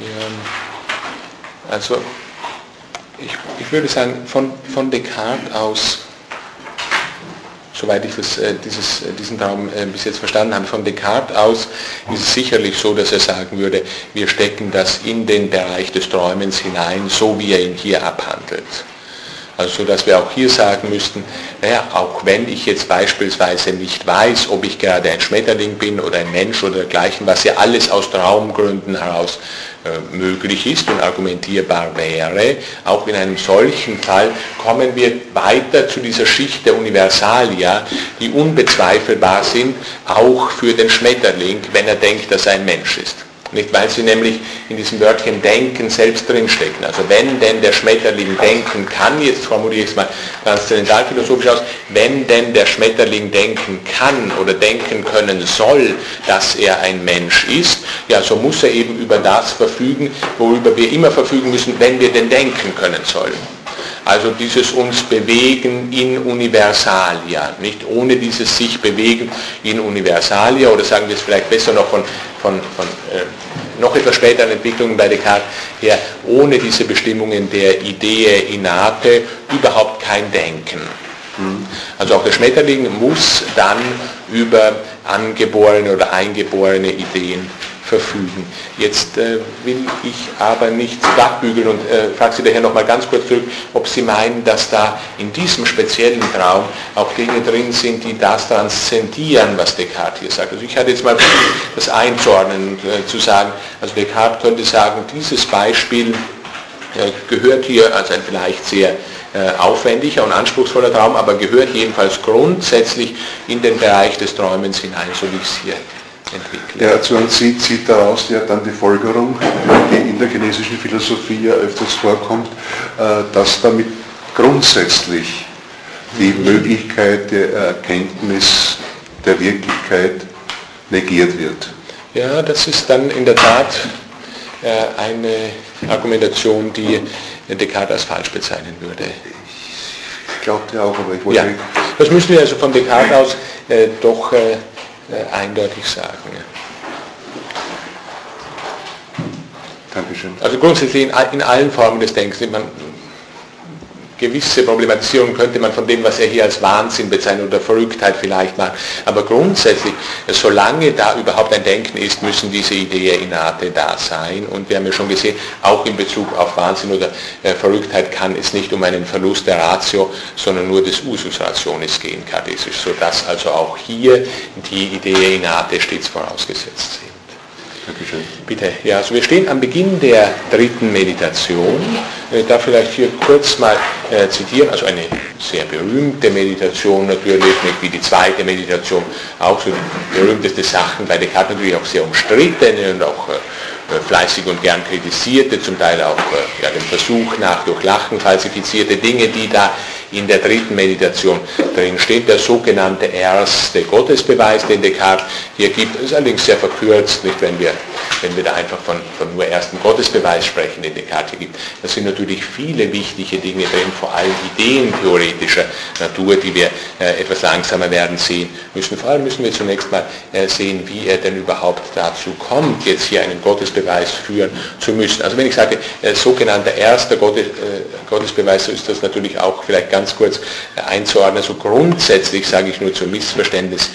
Ja, also ich, ich würde sagen, von, von Descartes aus soweit ich das, äh, dieses, äh, diesen Traum äh, bis jetzt verstanden habe, von Descartes aus ist es sicherlich so, dass er sagen würde, wir stecken das in den Bereich des Träumens hinein, so wie er ihn hier abhandelt. Also so, dass wir auch hier sagen müssten, naja, auch wenn ich jetzt beispielsweise nicht weiß, ob ich gerade ein Schmetterling bin oder ein Mensch oder dergleichen, was ja alles aus Traumgründen heraus äh, möglich ist und argumentierbar wäre, auch in einem solchen Fall kommen wir weiter zu dieser Schicht der Universalia, die unbezweifelbar sind, auch für den Schmetterling, wenn er denkt, dass er ein Mensch ist. Nicht, weil sie nämlich in diesem Wörtchen denken selbst drinstecken. Also wenn denn der Schmetterling denken kann, jetzt formuliere ich es mal transzendentalphilosophisch aus, wenn denn der Schmetterling denken kann oder denken können soll, dass er ein Mensch ist, ja, so muss er eben über das verfügen, worüber wir immer verfügen müssen, wenn wir denn denken können sollen. Also dieses uns bewegen in Universalia, nicht ohne dieses sich bewegen in Universalia oder sagen wir es vielleicht besser noch von, von, von äh, noch etwas späteren Entwicklungen bei Descartes her, ohne diese Bestimmungen der Idee innate überhaupt kein Denken. Also auch der Schmetterling muss dann über angeborene oder eingeborene Ideen verfügen. Jetzt äh, will ich aber nichts wegbügeln und äh, frage Sie daher nochmal ganz kurz zurück, ob Sie meinen, dass da in diesem speziellen Traum auch Dinge drin sind, die das transzendieren, was Descartes hier sagt. Also ich hatte jetzt mal das einzuordnen, äh, zu sagen, also Descartes könnte sagen, dieses Beispiel äh, gehört hier als ein vielleicht sehr äh, aufwendiger und anspruchsvoller Traum, aber gehört jedenfalls grundsätzlich in den Bereich des Träumens hinein, so wie ich es hier entwickle. Ja, Zuan zieht, zieht daraus ja dann die Folgerung, die in der chinesischen Philosophie ja öfters vorkommt, äh, dass damit grundsätzlich die Möglichkeit der Erkenntnis der Wirklichkeit negiert wird. Ja, das ist dann in der Tat äh, eine Argumentation, die Descartes als falsch bezeichnen würde. Ich glaubte auch, aber ich wollte... Ja, das müssen wir also von Descartes aus äh, doch äh, eindeutig sagen. Dankeschön. Also grundsätzlich in, in allen Formen des Denkens. Man, gewisse Problematisierung könnte man von dem, was er hier als Wahnsinn bezeichnet oder Verrücktheit vielleicht machen. Aber grundsätzlich, solange da überhaupt ein Denken ist, müssen diese Ideen innate da sein. Und wir haben ja schon gesehen, auch in Bezug auf Wahnsinn oder äh, Verrücktheit kann es nicht um einen Verlust der Ratio, sondern nur des Usus Rationis gehen, kartesisch, sodass also auch hier die Idee innate stets vorausgesetzt sind. Dankeschön. Bitte. Ja, also wir stehen am Beginn der dritten Meditation. Ich darf vielleicht hier kurz mal äh, zitieren, also eine sehr berühmte Meditation natürlich, nicht wie die zweite Meditation, auch so die berühmteste Sachen bei Descartes natürlich auch sehr umstrittene und auch äh, fleißig und gern kritisierte, zum Teil auch äh, ja, dem Versuch nach durch Lachen falsifizierte Dinge, die da in der dritten Meditation drin steht, der sogenannte erste Gottesbeweis, den Descartes hier gibt, ist allerdings sehr verkürzt, nicht wenn wir, wenn wir da einfach von, von nur ersten Gottesbeweis sprechen, den Descartes hier gibt. Das sind natürlich viele wichtige Dinge drin, vor allem ideentheoretischer Natur, die wir äh, etwas langsamer werden sehen müssen. Vor allem müssen wir zunächst mal äh, sehen, wie er denn überhaupt dazu kommt, jetzt hier einen Gottesbeweis führen zu müssen. Also wenn ich sage, äh, sogenannter erster Gottes, äh, Gottesbeweis, so ist das natürlich auch vielleicht ganz ganz kurz einzuordnen. So grundsätzlich sage ich nur zum Missverständnis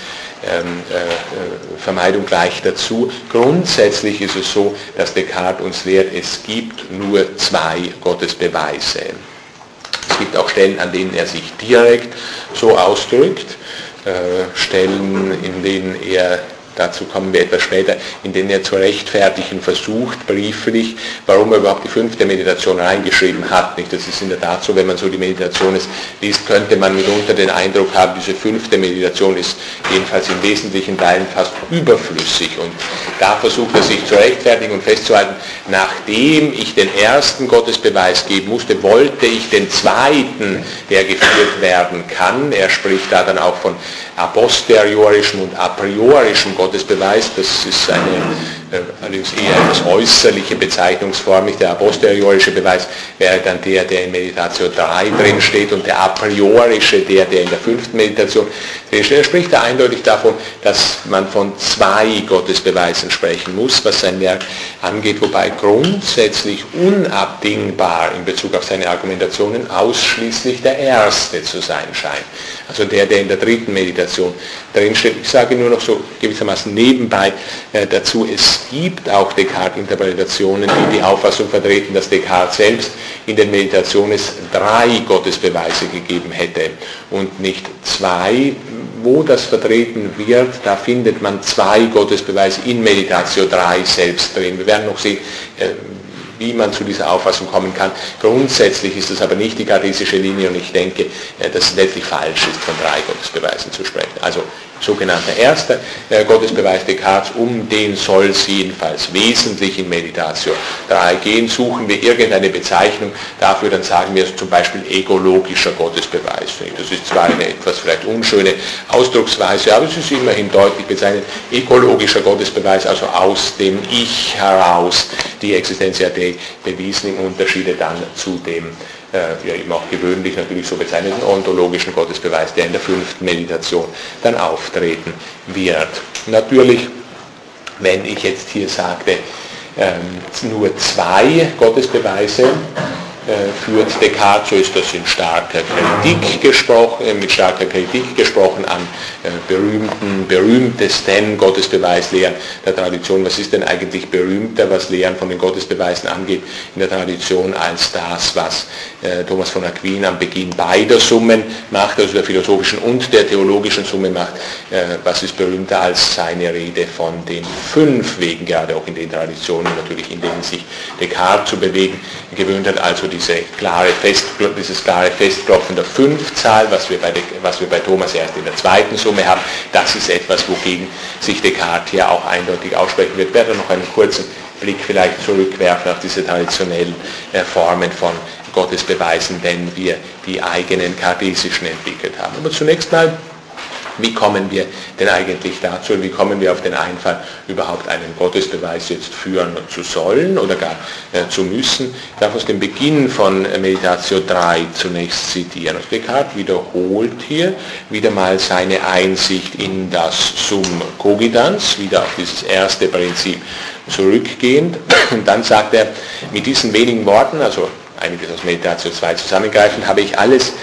ähm, äh, Vermeidung gleich dazu. Grundsätzlich ist es so, dass Descartes uns lehrt, es gibt nur zwei Gottesbeweise. Es gibt auch Stellen, an denen er sich direkt so ausdrückt, äh, Stellen, in denen er dazu kommen wir etwas später, in denen er zu rechtfertigen versucht, brieflich, warum er überhaupt die fünfte Meditation reingeschrieben hat. Das ist in der Tat so, wenn man so die Meditation liest, könnte man mitunter den Eindruck haben, diese fünfte Meditation ist jedenfalls in wesentlichen Teilen fast überflüssig. Und da versucht er sich zu rechtfertigen und festzuhalten, nachdem ich den ersten Gottesbeweis geben musste, wollte ich den zweiten, der geführt werden kann. Er spricht da dann auch von a posteriorischem und a priorischem Gottesbeweis. Das ist eine allerdings eher etwas äußerliche Bezeichnungsform. Der a posteriorische Beweis wäre dann der, der in Meditation 3 drin steht und der a priorische, der, der in der fünften Meditation drin steht. Er spricht da eindeutig davon, dass man von zwei Gottesbeweisen sprechen muss, was sein Werk angeht, wobei grundsätzlich unabdingbar in Bezug auf seine Argumentationen ausschließlich der erste zu sein scheint. Also der, der in der dritten Meditation drinsteht. Ich sage nur noch so gewissermaßen nebenbei äh, dazu, es gibt auch Descartes-Interpretationen, die die Auffassung vertreten, dass Descartes selbst in den Meditationen drei Gottesbeweise gegeben hätte und nicht zwei. Wo das vertreten wird, da findet man zwei Gottesbeweise in Meditation 3 selbst drin. Wir werden noch sehen, äh, wie man zu dieser Auffassung kommen kann. Grundsätzlich ist das aber nicht die gardisische Linie und ich denke, äh, dass es letztlich falsch ist, von drei Gottesbeweisen zu sprechen. Also sogenannter erster äh, Gottesbeweis Descartes, um den soll es jedenfalls wesentlich in Meditation 3 gehen. Suchen wir irgendeine Bezeichnung dafür, dann sagen wir zum Beispiel egologischer Gottesbeweis. Das ist zwar eine etwas vielleicht unschöne Ausdrucksweise, aber es ist immerhin deutlich bezeichnet. Ekologischer Gottesbeweis, also aus dem Ich heraus die Existenz Dei bewiesen im Unterschiede dann zu dem äh, ja eben auch gewöhnlich natürlich so bezeichneten ontologischen Gottesbeweis, der in der fünften Meditation dann auftreten wird. Natürlich, wenn ich jetzt hier sagte, ähm, nur zwei Gottesbeweise, äh, führt Descartes, so ist das in starker Kritik gesprochen, äh, mit starker Kritik gesprochen an äh, berühmten, berühmtesten Gottesbeweislehren der Tradition. Was ist denn eigentlich berühmter, was Lehren von den Gottesbeweisen angeht, in der Tradition als das, was Thomas von Aquin am Beginn beider Summen macht, also der philosophischen und der theologischen Summe macht. Was ist berühmter als seine Rede von den fünf Wegen, gerade auch in den Traditionen natürlich, in denen sich Descartes zu bewegen gewöhnt hat, also diese klare Fest, dieses klare Festklopfen der Fünfzahl, was wir, bei, was wir bei Thomas erst in der zweiten Summe haben, das ist etwas, wogegen sich Descartes hier auch eindeutig aussprechen wird. Ich werde noch einen kurzen Blick vielleicht zurückwerfen auf diese traditionellen äh, Formen von Gottesbeweisen, wenn wir die eigenen kartesischen entwickelt haben. Aber zunächst mal wie kommen wir denn eigentlich dazu, wie kommen wir auf den Einfall, überhaupt einen Gottesbeweis jetzt führen zu sollen oder gar äh, zu müssen? Ich darf aus dem Beginn von Meditation 3 zunächst zitieren. Also Descartes wiederholt hier wieder mal seine Einsicht in das Sum Cogitans, wieder auf dieses erste Prinzip zurückgehend. Und dann sagt er mit diesen wenigen Worten, also einiges aus Meditation 2 zusammengreifend, habe ich alles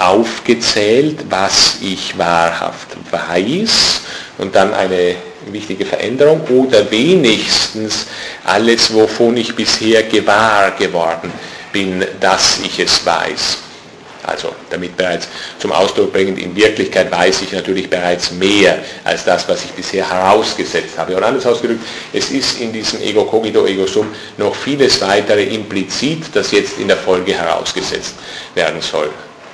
aufgezählt, was ich wahrhaft weiß und dann eine wichtige Veränderung oder wenigstens alles, wovon ich bisher gewahr geworden bin, dass ich es weiß. Also damit bereits zum Ausdruck bringend, in Wirklichkeit weiß ich natürlich bereits mehr als das, was ich bisher herausgesetzt habe. Und anders ausgedrückt, es ist in diesem Ego cogito, Ego sum noch vieles weitere implizit, das jetzt in der Folge herausgesetzt werden soll.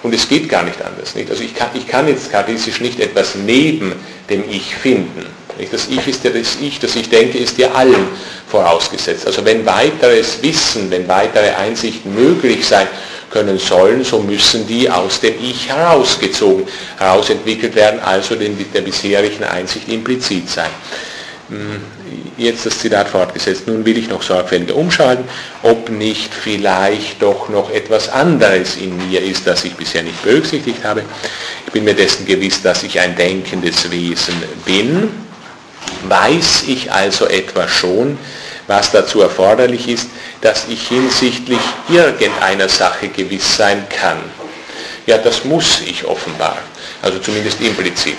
Und es geht gar nicht anders. Nicht? Also ich kann, ich kann jetzt kartesisch nicht etwas neben dem Ich finden. Nicht? Das Ich ist ja das Ich, das ich denke, ist ja allen vorausgesetzt. Also wenn weiteres Wissen, wenn weitere Einsichten möglich sein können sollen, so müssen die aus dem Ich herausgezogen, herausentwickelt werden, also den, der bisherigen Einsicht implizit sein. Jetzt das Zitat fortgesetzt. Nun will ich noch sorgfältiger umschalten, ob nicht vielleicht doch noch etwas anderes in mir ist, das ich bisher nicht berücksichtigt habe. Ich bin mir dessen gewiss, dass ich ein denkendes Wesen bin. Weiß ich also etwa schon, was dazu erforderlich ist, dass ich hinsichtlich irgendeiner Sache gewiss sein kann. Ja, das muss ich offenbar, also zumindest implizit.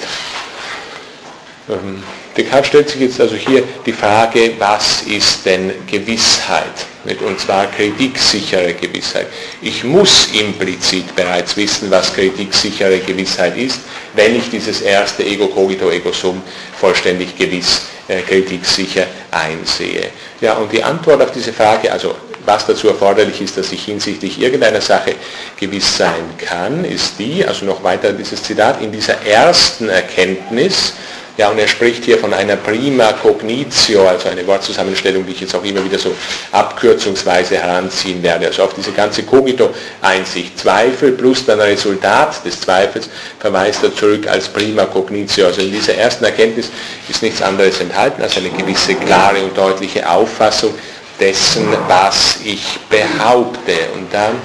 Ähm, Descartes stellt sich jetzt also hier die Frage, was ist denn Gewissheit? Und zwar kritiksichere Gewissheit. Ich muss implizit bereits wissen, was kritiksichere Gewissheit ist, wenn ich dieses erste Ego cogito ego sum vollständig gewiss äh, kritiksicher einsehe. Ja, und die Antwort auf diese Frage, also was dazu erforderlich ist, dass ich hinsichtlich irgendeiner Sache gewiss sein kann, ist die, also noch weiter dieses Zitat, in dieser ersten Erkenntnis, Ja, und er spricht hier von einer prima cognitio, also eine Wortzusammenstellung, die ich jetzt auch immer wieder so abkürzungsweise heranziehen werde. Also auf diese ganze Cogito-Einsicht. Zweifel plus dann Resultat des Zweifels verweist er zurück als prima cognitio. Also in dieser ersten Erkenntnis ist nichts anderes enthalten als eine gewisse klare und deutliche Auffassung dessen, was ich behaupte. Und dann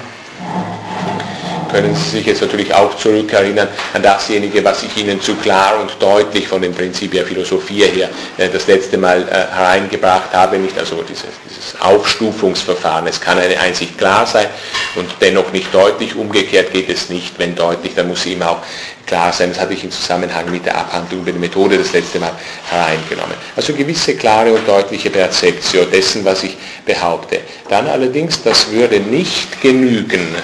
können Sie sich jetzt natürlich auch zurückerinnern an dasjenige, was ich Ihnen zu klar und deutlich von den Principia Philosophia her äh, das letzte Mal äh, hereingebracht habe, nicht also dieses, dieses Aufstufungsverfahren. Es kann eine Einsicht klar sein und dennoch nicht deutlich, umgekehrt geht es nicht, wenn deutlich, dann muss sie immer auch klar sein. Das hatte ich im Zusammenhang mit der Abhandlung über die Methode das letzte Mal hereingenommen. Also gewisse klare und deutliche Perzeption dessen, was ich behaupte. Dann allerdings, das würde nicht genügen.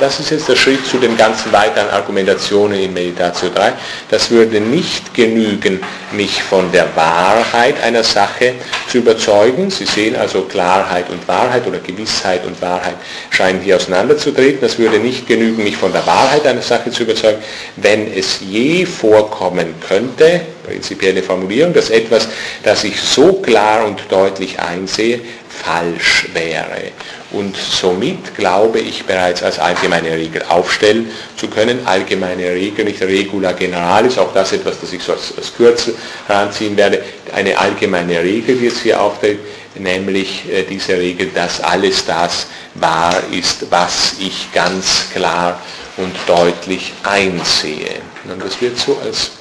Das ist jetzt der Schritt zu den ganzen weiteren Argumentationen in Meditatio 3, das würde nicht genügen, mich von der Wahrheit einer Sache zu überzeugen. Sie sehen also Klarheit und Wahrheit oder Gewissheit und Wahrheit scheinen hier auseinanderzutreten. Das würde nicht genügen, mich von der Wahrheit einer Sache zu überzeugen, wenn es je vorkommen könnte, prinzipielle Formulierung, dass etwas, das ich so klar und deutlich einsehe, falsch wäre. Und somit glaube ich bereits als allgemeine Regel aufstellen zu können. Allgemeine Regel, nicht Regula Generalis, auch das etwas, das ich so als, als Kürzel heranziehen werde. Eine allgemeine Regel, die jetzt hier auftritt, nämlich äh, diese Regel, dass alles das wahr ist, was ich ganz klar und deutlich einsehe. Und das wird so als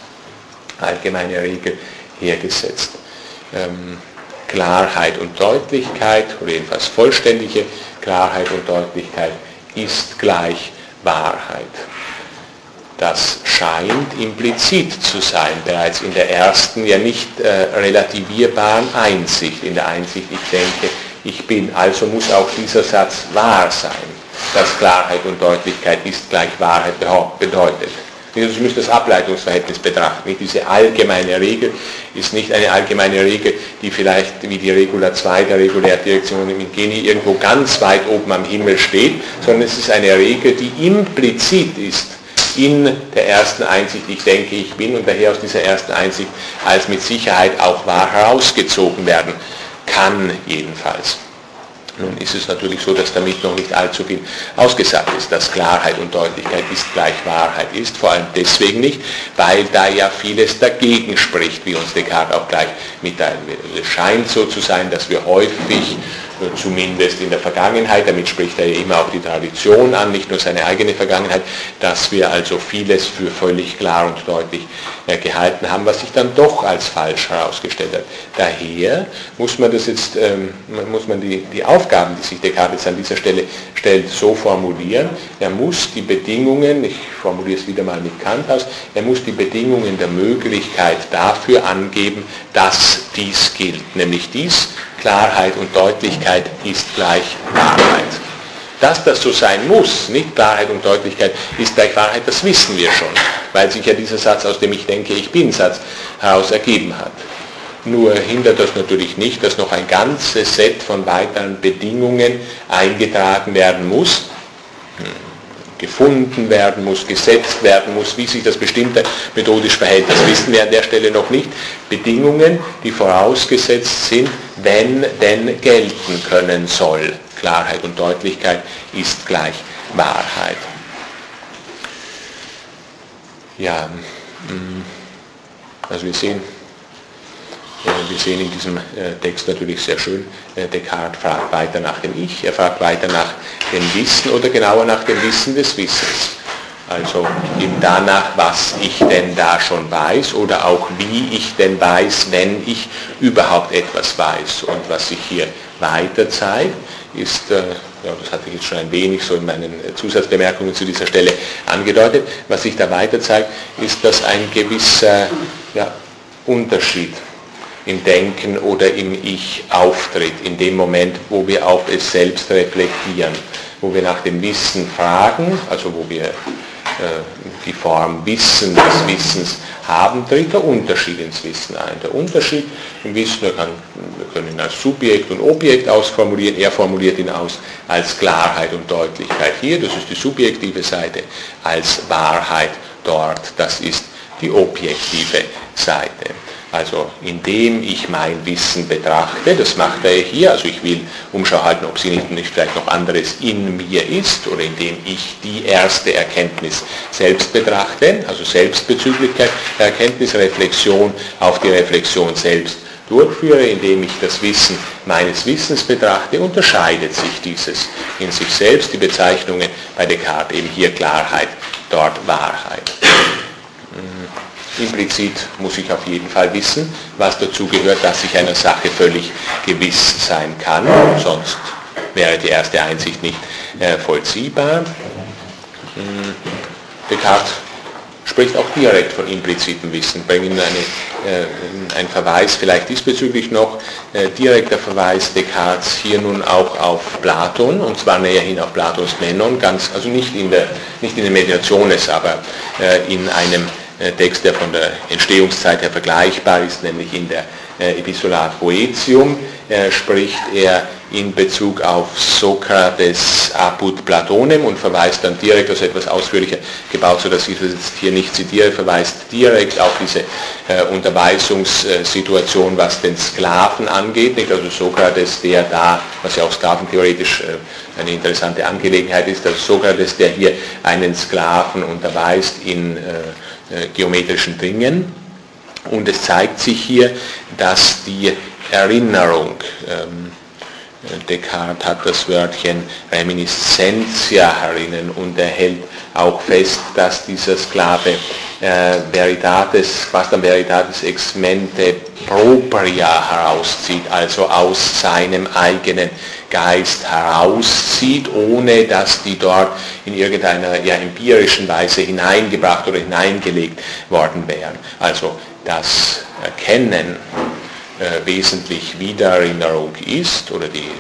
allgemeine Regel hergesetzt. Ähm, Klarheit und Deutlichkeit, oder jedenfalls vollständige Klarheit und Deutlichkeit, ist gleich Wahrheit. Das scheint implizit zu sein, bereits in der ersten, ja nicht äh, relativierbaren Einsicht, in der Einsicht, ich denke, ich bin, also muss auch dieser Satz wahr sein, dass Klarheit und Deutlichkeit ist gleich Wahrheit bedeutet. Ich müsste das Ableitungsverhältnis betrachten. Diese allgemeine Regel ist nicht eine allgemeine Regel, die vielleicht wie die Regula 2 der Regulärdirektion im Geni irgendwo ganz weit oben am Himmel steht, sondern es ist eine Regel, die implizit ist in der ersten Einsicht, ich denke, ich bin und daher aus dieser ersten Einsicht als mit Sicherheit auch wahr herausgezogen werden kann jedenfalls. Nun ist es natürlich so, dass damit noch nicht allzu viel ausgesagt ist, dass Klarheit und Deutlichkeit ist gleich Wahrheit ist, vor allem deswegen nicht, weil da ja vieles dagegen spricht, wie uns Descartes auch gleich mitteilen will. Es scheint so zu sein, dass wir häufig zumindest in der Vergangenheit, damit spricht er ja immer auch die Tradition an, nicht nur seine eigene Vergangenheit, dass wir also vieles für völlig klar und deutlich äh, gehalten haben, was sich dann doch als falsch herausgestellt hat. Daher muss man das jetzt, ähm, muss man die, die Aufgaben, die sich Descartes an dieser Stelle stellt, so formulieren. Er muss die Bedingungen, ich formuliere es wieder mal mit Kant aus, er muss die Bedingungen der Möglichkeit dafür angeben, dass dies gilt, nämlich dies, Klarheit und Deutlichkeit ist gleich Wahrheit. Dass das so sein muss, nicht Klarheit und Deutlichkeit ist gleich Wahrheit, das wissen wir schon, weil sich ja dieser Satz aus dem Ich denke, ich bin Satz heraus ergeben hat. Nur hindert das natürlich nicht, dass noch ein ganzes Set von weiteren Bedingungen eingetragen werden muss. Gefunden werden muss, gesetzt werden muss, wie sich das bestimmte methodisch verhält. Das wissen wir an der Stelle noch nicht. Bedingungen, die vorausgesetzt sind, wenn denn gelten können soll. Klarheit und Deutlichkeit ist gleich Wahrheit. Ja, mm, also wir sehen, wir sehen in diesem äh, Text natürlich sehr schön, äh, Descartes fragt weiter nach dem Ich, er fragt weiter nach dem Wissen oder genauer nach dem Wissen des Wissens. Also eben danach, was ich denn da schon weiß oder auch wie ich denn weiß, wenn ich überhaupt etwas weiß. Und was sich hier weiter zeigt, ist, äh, ja, das hatte ich jetzt schon ein wenig so in meinen Zusatzbemerkungen zu dieser Stelle angedeutet, was sich da weiter zeigt, ist, dass ein gewisser ja, Unterschied im Denken oder im Ich auftritt, in dem Moment, wo wir auf es selbst reflektieren, wo wir nach dem Wissen fragen, also wo wir äh, die Form Wissen des Wissens haben, tritt der Unterschied ins Wissen ein. Der Unterschied im Wissen, wir, können ihn als Subjekt und Objekt ausformulieren, er formuliert ihn aus als Klarheit und Deutlichkeit hier, das ist die subjektive Seite, als Wahrheit dort, das ist die objektive Seite. Also indem ich mein Wissen betrachte, das macht er hier, also ich will Umschau halten, ob sie nicht, nicht vielleicht noch anderes in mir ist, oder indem ich die erste Erkenntnis selbst betrachte, also Selbstbezüglichkeit, Erkenntnis, Reflexion auf die Reflexion selbst durchführe, indem ich das Wissen meines Wissens betrachte, unterscheidet sich dieses in sich selbst. Die Bezeichnungen bei Descartes eben hier Klarheit, dort Wahrheit. Implizit muss ich auf jeden Fall wissen, was dazu gehört, dass ich einer Sache völlig gewiss sein kann, sonst wäre die erste Einsicht nicht äh, vollziehbar. Hm. Descartes spricht auch direkt von implizitem Wissen. Bringen eine, äh, ein Verweis vielleicht diesbezüglich noch, äh, direkter Verweis Descartes hier nun auch auf Platon, und zwar näherhin auf Platons Menon, ganz, also nicht in der, nicht in der Meditationes, aber äh, in einem Text, der von der Entstehungszeit her vergleichbar ist, nämlich in der äh, Epistolat Poetium, äh, spricht er in Bezug auf Sokrates apud Platonem und verweist dann direkt, also etwas ausführlicher gebaut, sodass ich das jetzt hier nicht zitiere, verweist direkt auf diese äh, Unterweisungssituation, was den Sklaven angeht, nicht? also Sokrates, der da, was ja auch sklaventheoretisch äh, eine interessante Angelegenheit ist, also Sokrates, der hier einen Sklaven unterweist in äh, äh, geometrischen Dingen. Und es zeigt sich hier, dass die Erinnerung, ähm, Descartes hat das Wörtchen Reminiscentia herinnen und er hält auch fest, dass dieser Sklave äh, Veritates, quastam Veritates ex mente propria herauszieht, also aus seinem eigenen Geist herauszieht, ohne dass die dort in irgendeiner ja, empirischen Weise hineingebracht oder hineingelegt worden wären. Also das Erkennen äh, wesentlich Wiedererinnerung ist oder die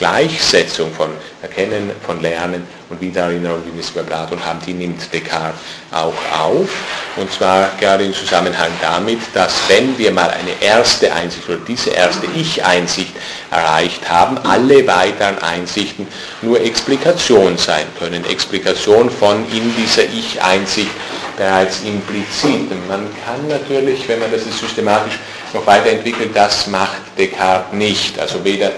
Gleichsetzung von Erkennen, von Lernen und Wiedererinnerung, wie wir es bei Platon haben, die nimmt Descartes auch auf. Und zwar gerade im Zusammenhang damit, dass wenn wir mal eine erste Einsicht oder diese erste Ich-Einsicht erreicht haben, alle weiteren Einsichten nur Explikation sein können. Explikation von in dieser Ich-Einsicht bereits implizit. Man kann natürlich, wenn man das systematisch noch weiterentwickelt, das macht Descartes nicht. Also weder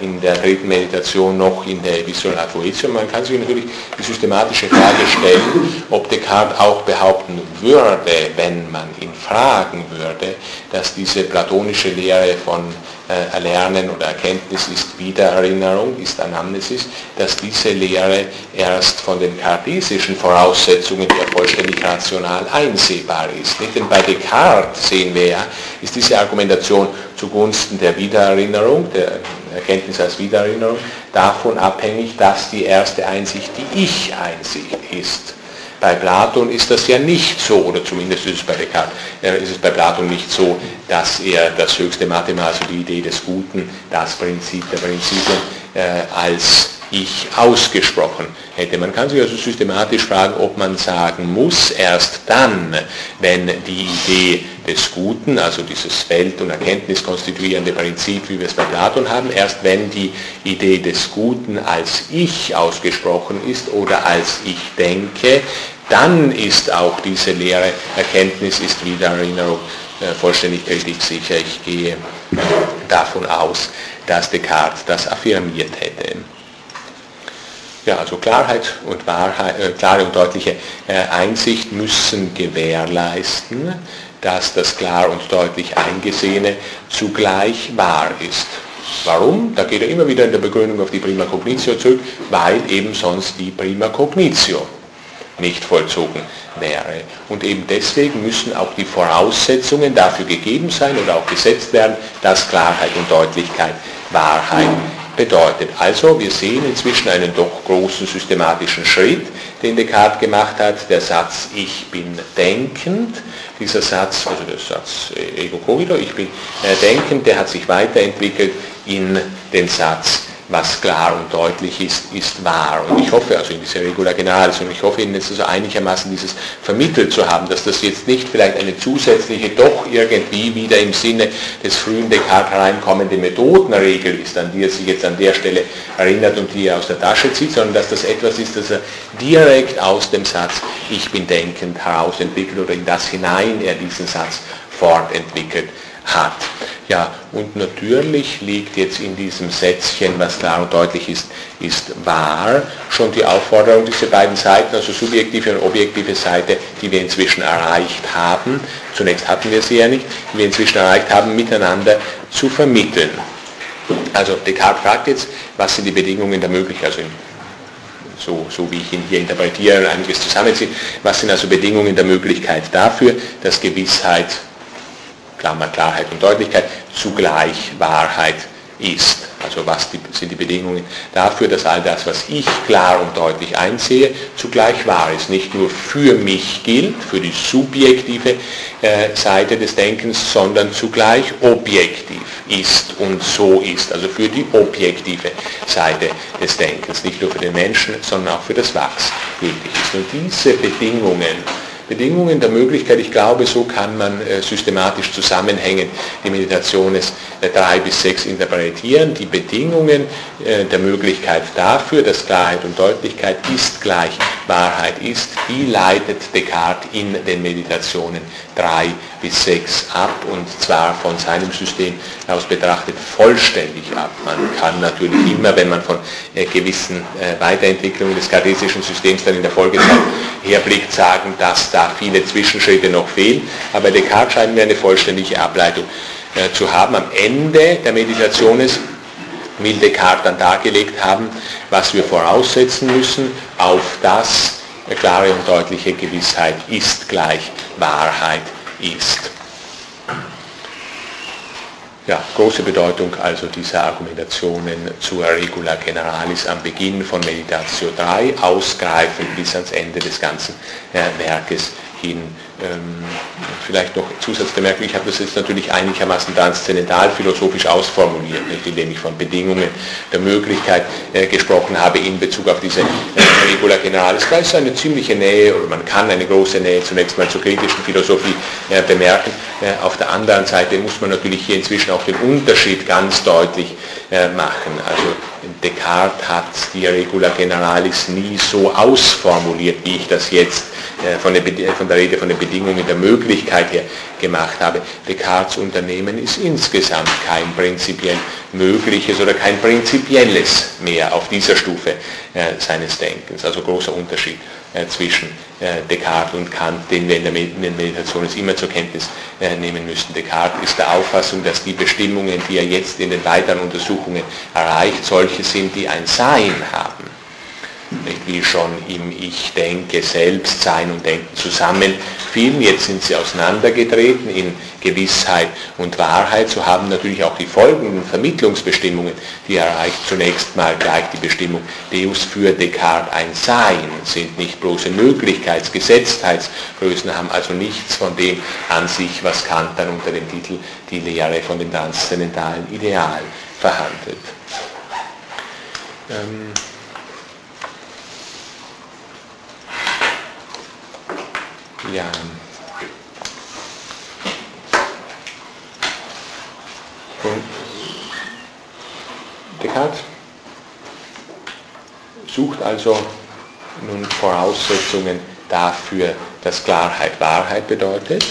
in der dritten Meditation noch in der Visual Avoetio. Man kann sich natürlich die systematische Frage stellen, ob Descartes auch behaupten würde, wenn man ihn fragen würde, dass diese platonische Lehre von äh, Erlernen oder Erkenntnis ist Wiedererinnerung, ist Anamnesis, dass diese Lehre erst von den kartesischen Voraussetzungen her vollständig rational einsehbar ist. Nicht? Denn bei Descartes sehen wir ja, ist diese Argumentation zugunsten der Wiedererinnerung, der Erkenntnis als Wiedererinnerung, davon abhängig, dass die erste Einsicht die Ich-Einsicht ist. Bei Platon ist das ja nicht so, oder zumindest ist es bei Descartes, äh, ist es bei Platon nicht so, dass er das höchste Mathema, also die Idee des Guten, das Prinzip der Prinzipien, äh, als ich ausgesprochen hätte. Man kann sich also systematisch fragen, ob man sagen muss, erst dann, wenn die Idee des Guten, also dieses Welt- und Erkenntnis konstituierende Prinzip, wie wir es bei Platon haben, erst wenn die Idee des Guten als Ich ausgesprochen ist oder als Ich denke, dann ist auch diese leere Erkenntnis, ist Wiedererinnerung äh, vollständig kritiksicher. Ich gehe davon aus, dass Descartes das affirmiert hätte. Ja, also Klarheit und Wahrheit, äh, klare und deutliche äh, Einsicht müssen gewährleisten, dass das klar und deutlich Eingesehene zugleich wahr ist. Warum? Da geht er immer wieder in der Begründung auf die Prima Cognitio zurück, weil eben sonst die Prima Cognitio nicht vollzogen wäre. Und eben deswegen müssen auch die Voraussetzungen dafür gegeben sein oder auch gesetzt werden, dass Klarheit und Deutlichkeit Wahrheit bedeutet. Also wir sehen inzwischen einen doch großen systematischen Schritt, den Descartes gemacht hat, der Satz Ich bin denkend, dieser Satz, also der Satz Ego cogito, ich bin äh, denkend, der hat sich weiterentwickelt in den Satz was klar und deutlich ist, ist wahr. Und ich hoffe, also in dieser Regula Generalis, und ich hoffe Ihnen jetzt also einigermaßen dieses vermittelt zu haben, dass das jetzt nicht vielleicht eine zusätzliche, doch irgendwie wieder im Sinne des frühen Descartes hereinkommende Methodenregel ist, an die er sich jetzt an der Stelle erinnert und die er aus der Tasche zieht, sondern dass das etwas ist, das er direkt aus dem Satz Ich bin denkend herausentwickelt oder in das hinein er diesen Satz fortentwickelt hat. Ja, und natürlich liegt jetzt in diesem Sätzchen, was klar und deutlich ist, ist wahr, schon die Aufforderung, diese beiden Seiten, also subjektive und objektive Seite, die wir inzwischen erreicht haben, zunächst hatten wir sie ja nicht, die wir inzwischen erreicht haben, miteinander zu vermitteln. Also Descartes fragt jetzt, was sind die Bedingungen der Möglichkeit, also so, so wie ich ihn hier interpretiere, einiges zusammenziehen, was sind also Bedingungen der Möglichkeit dafür, dass Gewissheit Klammer Klarheit und Deutlichkeit, zugleich Wahrheit ist. Also was die, sind die Bedingungen dafür, dass all das, was ich klar und deutlich einsehe, zugleich wahr ist. Nicht nur für mich gilt, für die subjektive äh, Seite des Denkens, sondern zugleich objektiv ist und so ist. Also für die objektive Seite des Denkens. Nicht nur für den Menschen, sondern auch für das Was gültig ist. Und diese Bedingungen, Bedingungen der Möglichkeit, ich glaube, so kann man äh, systematisch zusammenhängend die Meditationes 3 äh, bis 6 interpretieren. Die Bedingungen äh, der Möglichkeit dafür, dass Klarheit und Deutlichkeit ist gleich Wahrheit ist, die leitet Descartes in den Meditationen 3 bis 6 ab und zwar von seinem System aus betrachtet vollständig ab. Man kann natürlich immer, wenn man von gewissen Weiterentwicklungen des kartesischen Systems dann in der Folgezeit herblickt, sagen, dass da viele Zwischenschritte noch fehlen. Aber Descartes scheint mir eine vollständige Ableitung äh, zu haben. Am Ende der Meditation ist, will Descartes dann dargelegt haben, was wir voraussetzen müssen, auf das klare und deutliche Gewissheit ist gleich Wahrheit ist. Ja, große Bedeutung also dieser Argumentationen zur Regula Generalis am Beginn von Meditatio 3, ausgreifend bis ans Ende des ganzen äh, Werkes hin. Ähm, vielleicht noch Zusatzbemerkung, ich habe das jetzt natürlich einigermaßen transzendental philosophisch ausformuliert, indem ich von Bedingungen der Möglichkeit äh, gesprochen habe in Bezug auf diese äh, Regula Generalis. Da ist eine ziemliche Nähe, oder man kann eine große Nähe zunächst mal zur kritischen Philosophie äh, bemerken. Äh, auf der anderen Seite muss man natürlich hier inzwischen auch den Unterschied ganz deutlich äh, machen. Also Descartes hat die Regula Generalis nie so ausformuliert, wie ich das jetzt äh, von der, von der Rede von den Bedingungen der Möglichkeit her gemacht habe. Descartes Unternehmen ist insgesamt kein prinzipiell mögliches oder kein prinzipielles mehr auf dieser Stufe äh, seines Denkens. Also großer Unterschied äh, zwischen Descartes und Kant, den wir in der Meditation immer zur Kenntnis nehmen müssten. Descartes ist der Auffassung, dass die Bestimmungen, die er jetzt in den weiteren Untersuchungen erreicht, solche sind, die ein Sein haben wie schon im Ich denke, Selbst, Sein und Denken zusammenfielen. Jetzt sind sie auseinandergetreten in Gewissheit und Wahrheit. So haben natürlich auch die folgenden Vermittlungsbestimmungen, die erreicht zunächst mal gleich die Bestimmung Deus für Descartes ein Sein, sind nicht bloße Möglichkeitsgesetztheitsgrößen, haben also nichts von dem an sich, was Kant dann unter dem Titel die Lehre von dem transzendentalen Ideal verhandelt. Ähm Ja. Und Descartes sucht also nun Voraussetzungen dafür, dass Klarheit Wahrheit bedeutet.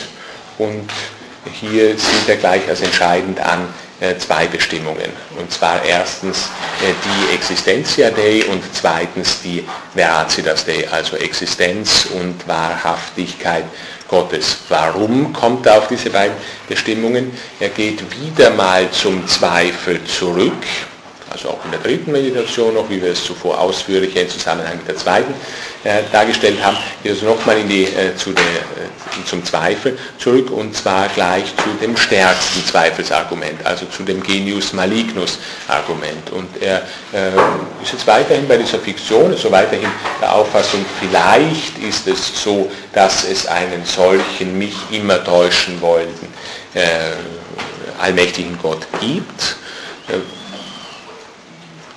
Und hier sieht er gleich als entscheidend an, zwei Bestimmungen. Und zwar erstens äh, die Existentia Dei und zweitens die Veracitas Dei, also Existenz und Wahrhaftigkeit Gottes. Warum kommt er auf diese beiden Bestimmungen? Er geht wieder mal zum Zweifel zurück also auch in der dritten Meditation noch, wie wir es zuvor ausführlicher im Zusammenhang mit der zweiten äh, dargestellt haben, geht also nochmal äh, zu äh, zum Zweifel zurück und zwar gleich zu dem stärksten Zweifelsargument, also zu dem Genius Malignus Argument. Und er äh, ist jetzt weiterhin bei dieser Fiktion, ist so weiterhin der Auffassung, vielleicht ist es so, dass es einen solchen mich immer täuschen wollten äh, allmächtigen Gott gibt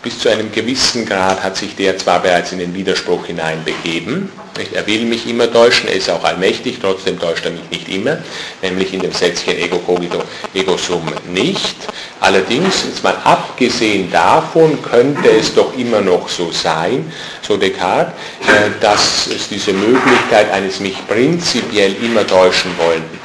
bis zu einem gewissen Grad hat sich der zwar bereits in den Widerspruch hineinbegeben, er will mich immer täuschen, er ist auch allmächtig, trotzdem täuscht er mich nicht immer, nämlich in dem Sätzchen ego cogito, ego sum nicht. Allerdings, jetzt mal abgesehen davon, könnte es doch immer noch so sein, so Descartes, äh, dass es diese Möglichkeit eines mich prinzipiell immer täuschen wollenden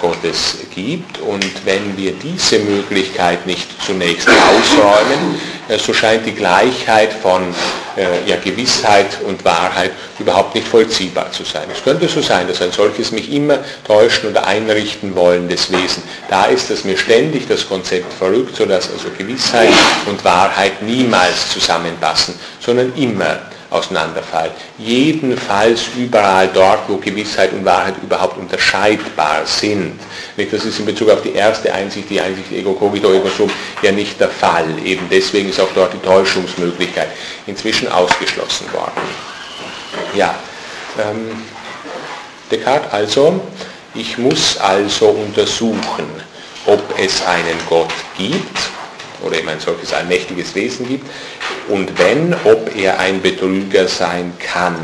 Gottes gibt. Und wenn wir diese Möglichkeit nicht zunächst ausräumen, äh, so scheint die Gleichheit von äh, ja, Gewissheit und Wahrheit überhaupt nicht vollziehbar zu sein. Es könnte so sein, dass ein solches mich immer täuschen oder einrichten wollendes Wesen da ist, dass mir ständig das Konzept verrückt, sodass also Gewissheit und Wahrheit niemals zusammenpassen, sondern immer auseinanderfallen. Jedenfalls überall dort, wo Gewissheit und Wahrheit überhaupt unterscheidbar sind. Das ist in Bezug auf die erste Einsicht, die Einsicht ego cogito ego sum, ja nicht der Fall. Eben deswegen ist auch dort die Täuschungsmöglichkeit inzwischen ausgeschlossen worden. Ja, ähm, Descartes also, ich muss also untersuchen, ob es einen Gott gibt oder eben ein solches allmächtiges Wesen gibt und wenn, ob er ein Betrüger sein kann.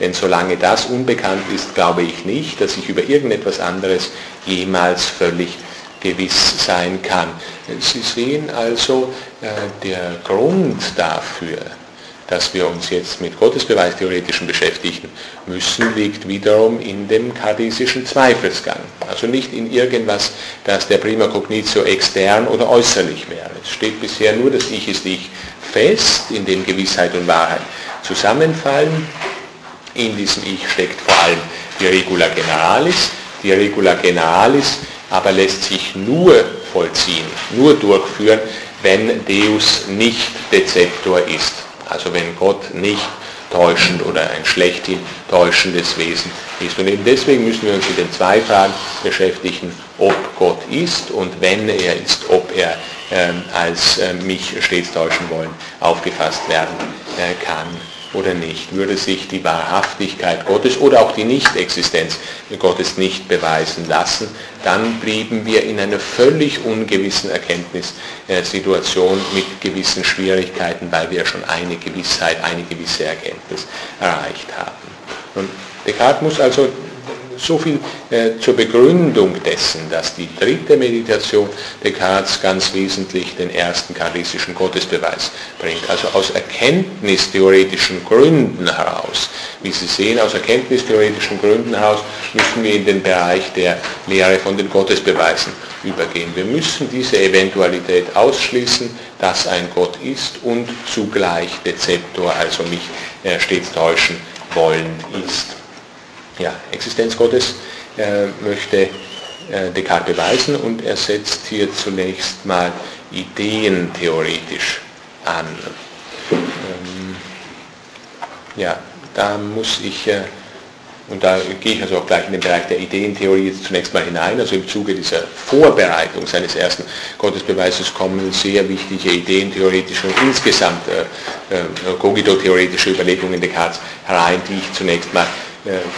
Denn solange das unbekannt ist, glaube ich nicht, dass ich über irgendetwas anderes jemals völlig gewiss sein kann. Sie sehen also, äh, der Grund dafür, dass wir uns jetzt mit Gottesbeweistheoretischen beschäftigen müssen, liegt wiederum in dem kardesischen Zweifelsgang. Also nicht in irgendwas, das der Prima Cognitio extern oder äußerlich wäre. Es steht bisher nur das Ich ist Ich fest, in dem Gewissheit und Wahrheit zusammenfallen. In diesem Ich steckt vor allem die Regula Generalis. Die Regula Generalis aber lässt sich nur vollziehen, nur durchführen, wenn Deus nicht Dezeptor ist. Also wenn Gott nicht täuschend oder ein schlechthin täuschendes Wesen ist. Und eben deswegen müssen wir uns mit den zwei Fragen beschäftigen, ob Gott ist und wenn er ist, ob er ähm, als äh, mich stets täuschen wollen aufgefasst werden äh, kann oder nicht. Würde sich die Wahrhaftigkeit Gottes oder auch die Nichtexistenz Gottes nicht beweisen lassen, dann blieben wir in einer völlig ungewissen Erkenntnissituation mit gewissen Schwierigkeiten, weil wir schon eine Gewissheit, eine gewisse Erkenntnis erreicht haben. Und Descartes muss also so viel äh, zur Begründung dessen, dass die dritte Meditation Descartes ganz wesentlich den ersten charisischen Gottesbeweis bringt. Also aus erkenntnistheoretischen Gründen heraus. Wie Sie sehen, aus erkenntnistheoretischen Gründen heraus müssen wir in den Bereich der Lehre von den Gottesbeweisen übergehen. Wir müssen diese Eventualität ausschließen, dass ein Gott ist und zugleich Dezeptor, also mich äh, stets täuschen wollen ist ja, Existenz Gottes äh, möchte äh, Descartes beweisen und er setzt hier zunächst mal ideentheoretisch an. Ähm, ja, da muss ich, äh, und da gehe ich also auch gleich in den Bereich der Ideentheorie zunächst mal hinein, also im Zuge dieser Vorbereitung seines ersten Gottesbeweises kommen sehr wichtige ideentheoretische und insgesamt äh, äh, cogito-theoretische Überlegungen Descartes herein, die ich zunächst mal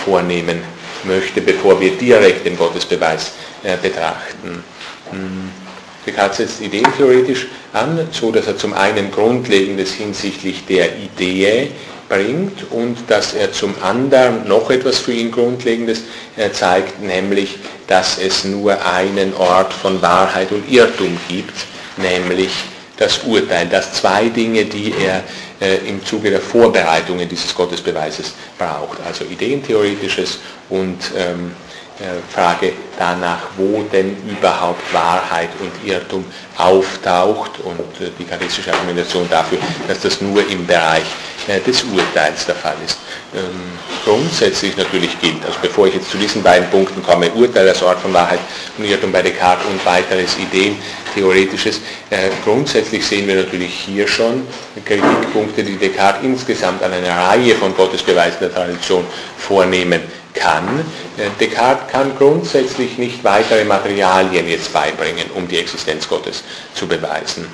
vornehmen möchte, bevor wir direkt den Gottesbeweis äh, betrachten. Hm. Descartes setzt ideentheoretisch an, so dass er zum einen Grundlegendes hinsichtlich der Idee bringt und dass er zum anderen noch etwas für ihn Grundlegendes äh, zeigt, nämlich, dass es nur einen Ort von Wahrheit und Irrtum gibt, nämlich das Urteil, dass zwei Dinge, die er äh, im Zuge der Vorbereitungen dieses Gottesbeweises braucht. Also ideentheoretisches und ähm, äh, Frage danach, wo denn überhaupt Wahrheit und Irrtum auftaucht und äh, die charistische Argumentation dafür, dass das nur im Bereich äh, des Urteils der Fall ist. Ähm, grundsätzlich natürlich gilt, also bevor ich jetzt zu diesen beiden Punkten komme, Urteil als Ort von Wahrheit und Irrtum bei Descartes und weiteres Ideentheoretisches, grundsätzlich sehen wir natürlich hier schon Kritikpunkte, die Descartes insgesamt an einer Reihe von Gottesbeweisen der Tradition vornehmen kann. Äh, Descartes kann grundsätzlich nicht weitere Materialien jetzt beibringen, um die Existenz Gottes zu beweisen.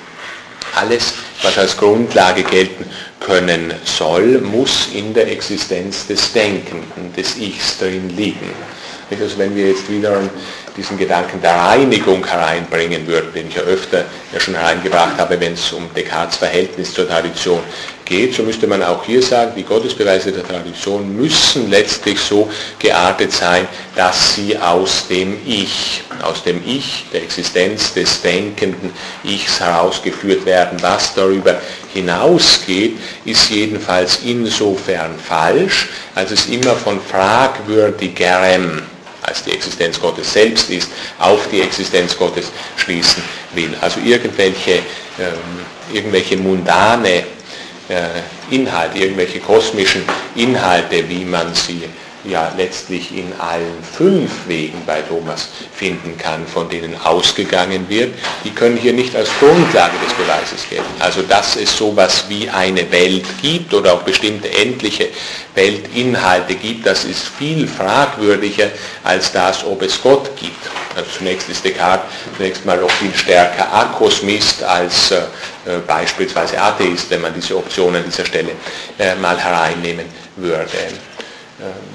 Alles, was als Grundlage gelten können soll, muss in der Existenz des Denkenden, des Ichs drin liegen. Also wenn wir jetzt wieder diesen Gedanken der Reinigung hereinbringen würden, den ich ja öfter ja schon hereingebracht habe, wenn es um Descartes Verhältnis zur Tradition geht, so müsste man auch hier sagen, die Gottesbeweise der Tradition müssen letztlich so geartet sein, dass sie aus dem Ich, aus dem Ich, der Existenz des denkenden Ichs herausgeführt werden. Was darüber hinausgeht, ist jedenfalls insofern falsch, als es immer von fragwürdigerem als die Existenz Gottes selbst ist, auf die Existenz Gottes schließen will. Also irgendwelche, ähm, irgendwelche mundane äh, Inhalte, irgendwelche kosmischen Inhalte, wie man sie ja letztlich in allen fünf Wegen bei Thomas finden kann, von denen ausgegangen wird, die können hier nicht als Grundlage des Beweises gelten. Also dass es sowas wie eine Welt gibt oder auch bestimmte endliche Weltinhalte gibt, das ist viel fragwürdiger als das, ob es Gott gibt. Also zunächst ist Descartes zunächst mal noch viel stärker Akosmist als äh, äh, beispielsweise Atheist, wenn man diese Option an dieser Stelle äh, mal hereinnehmen würde. Ähm,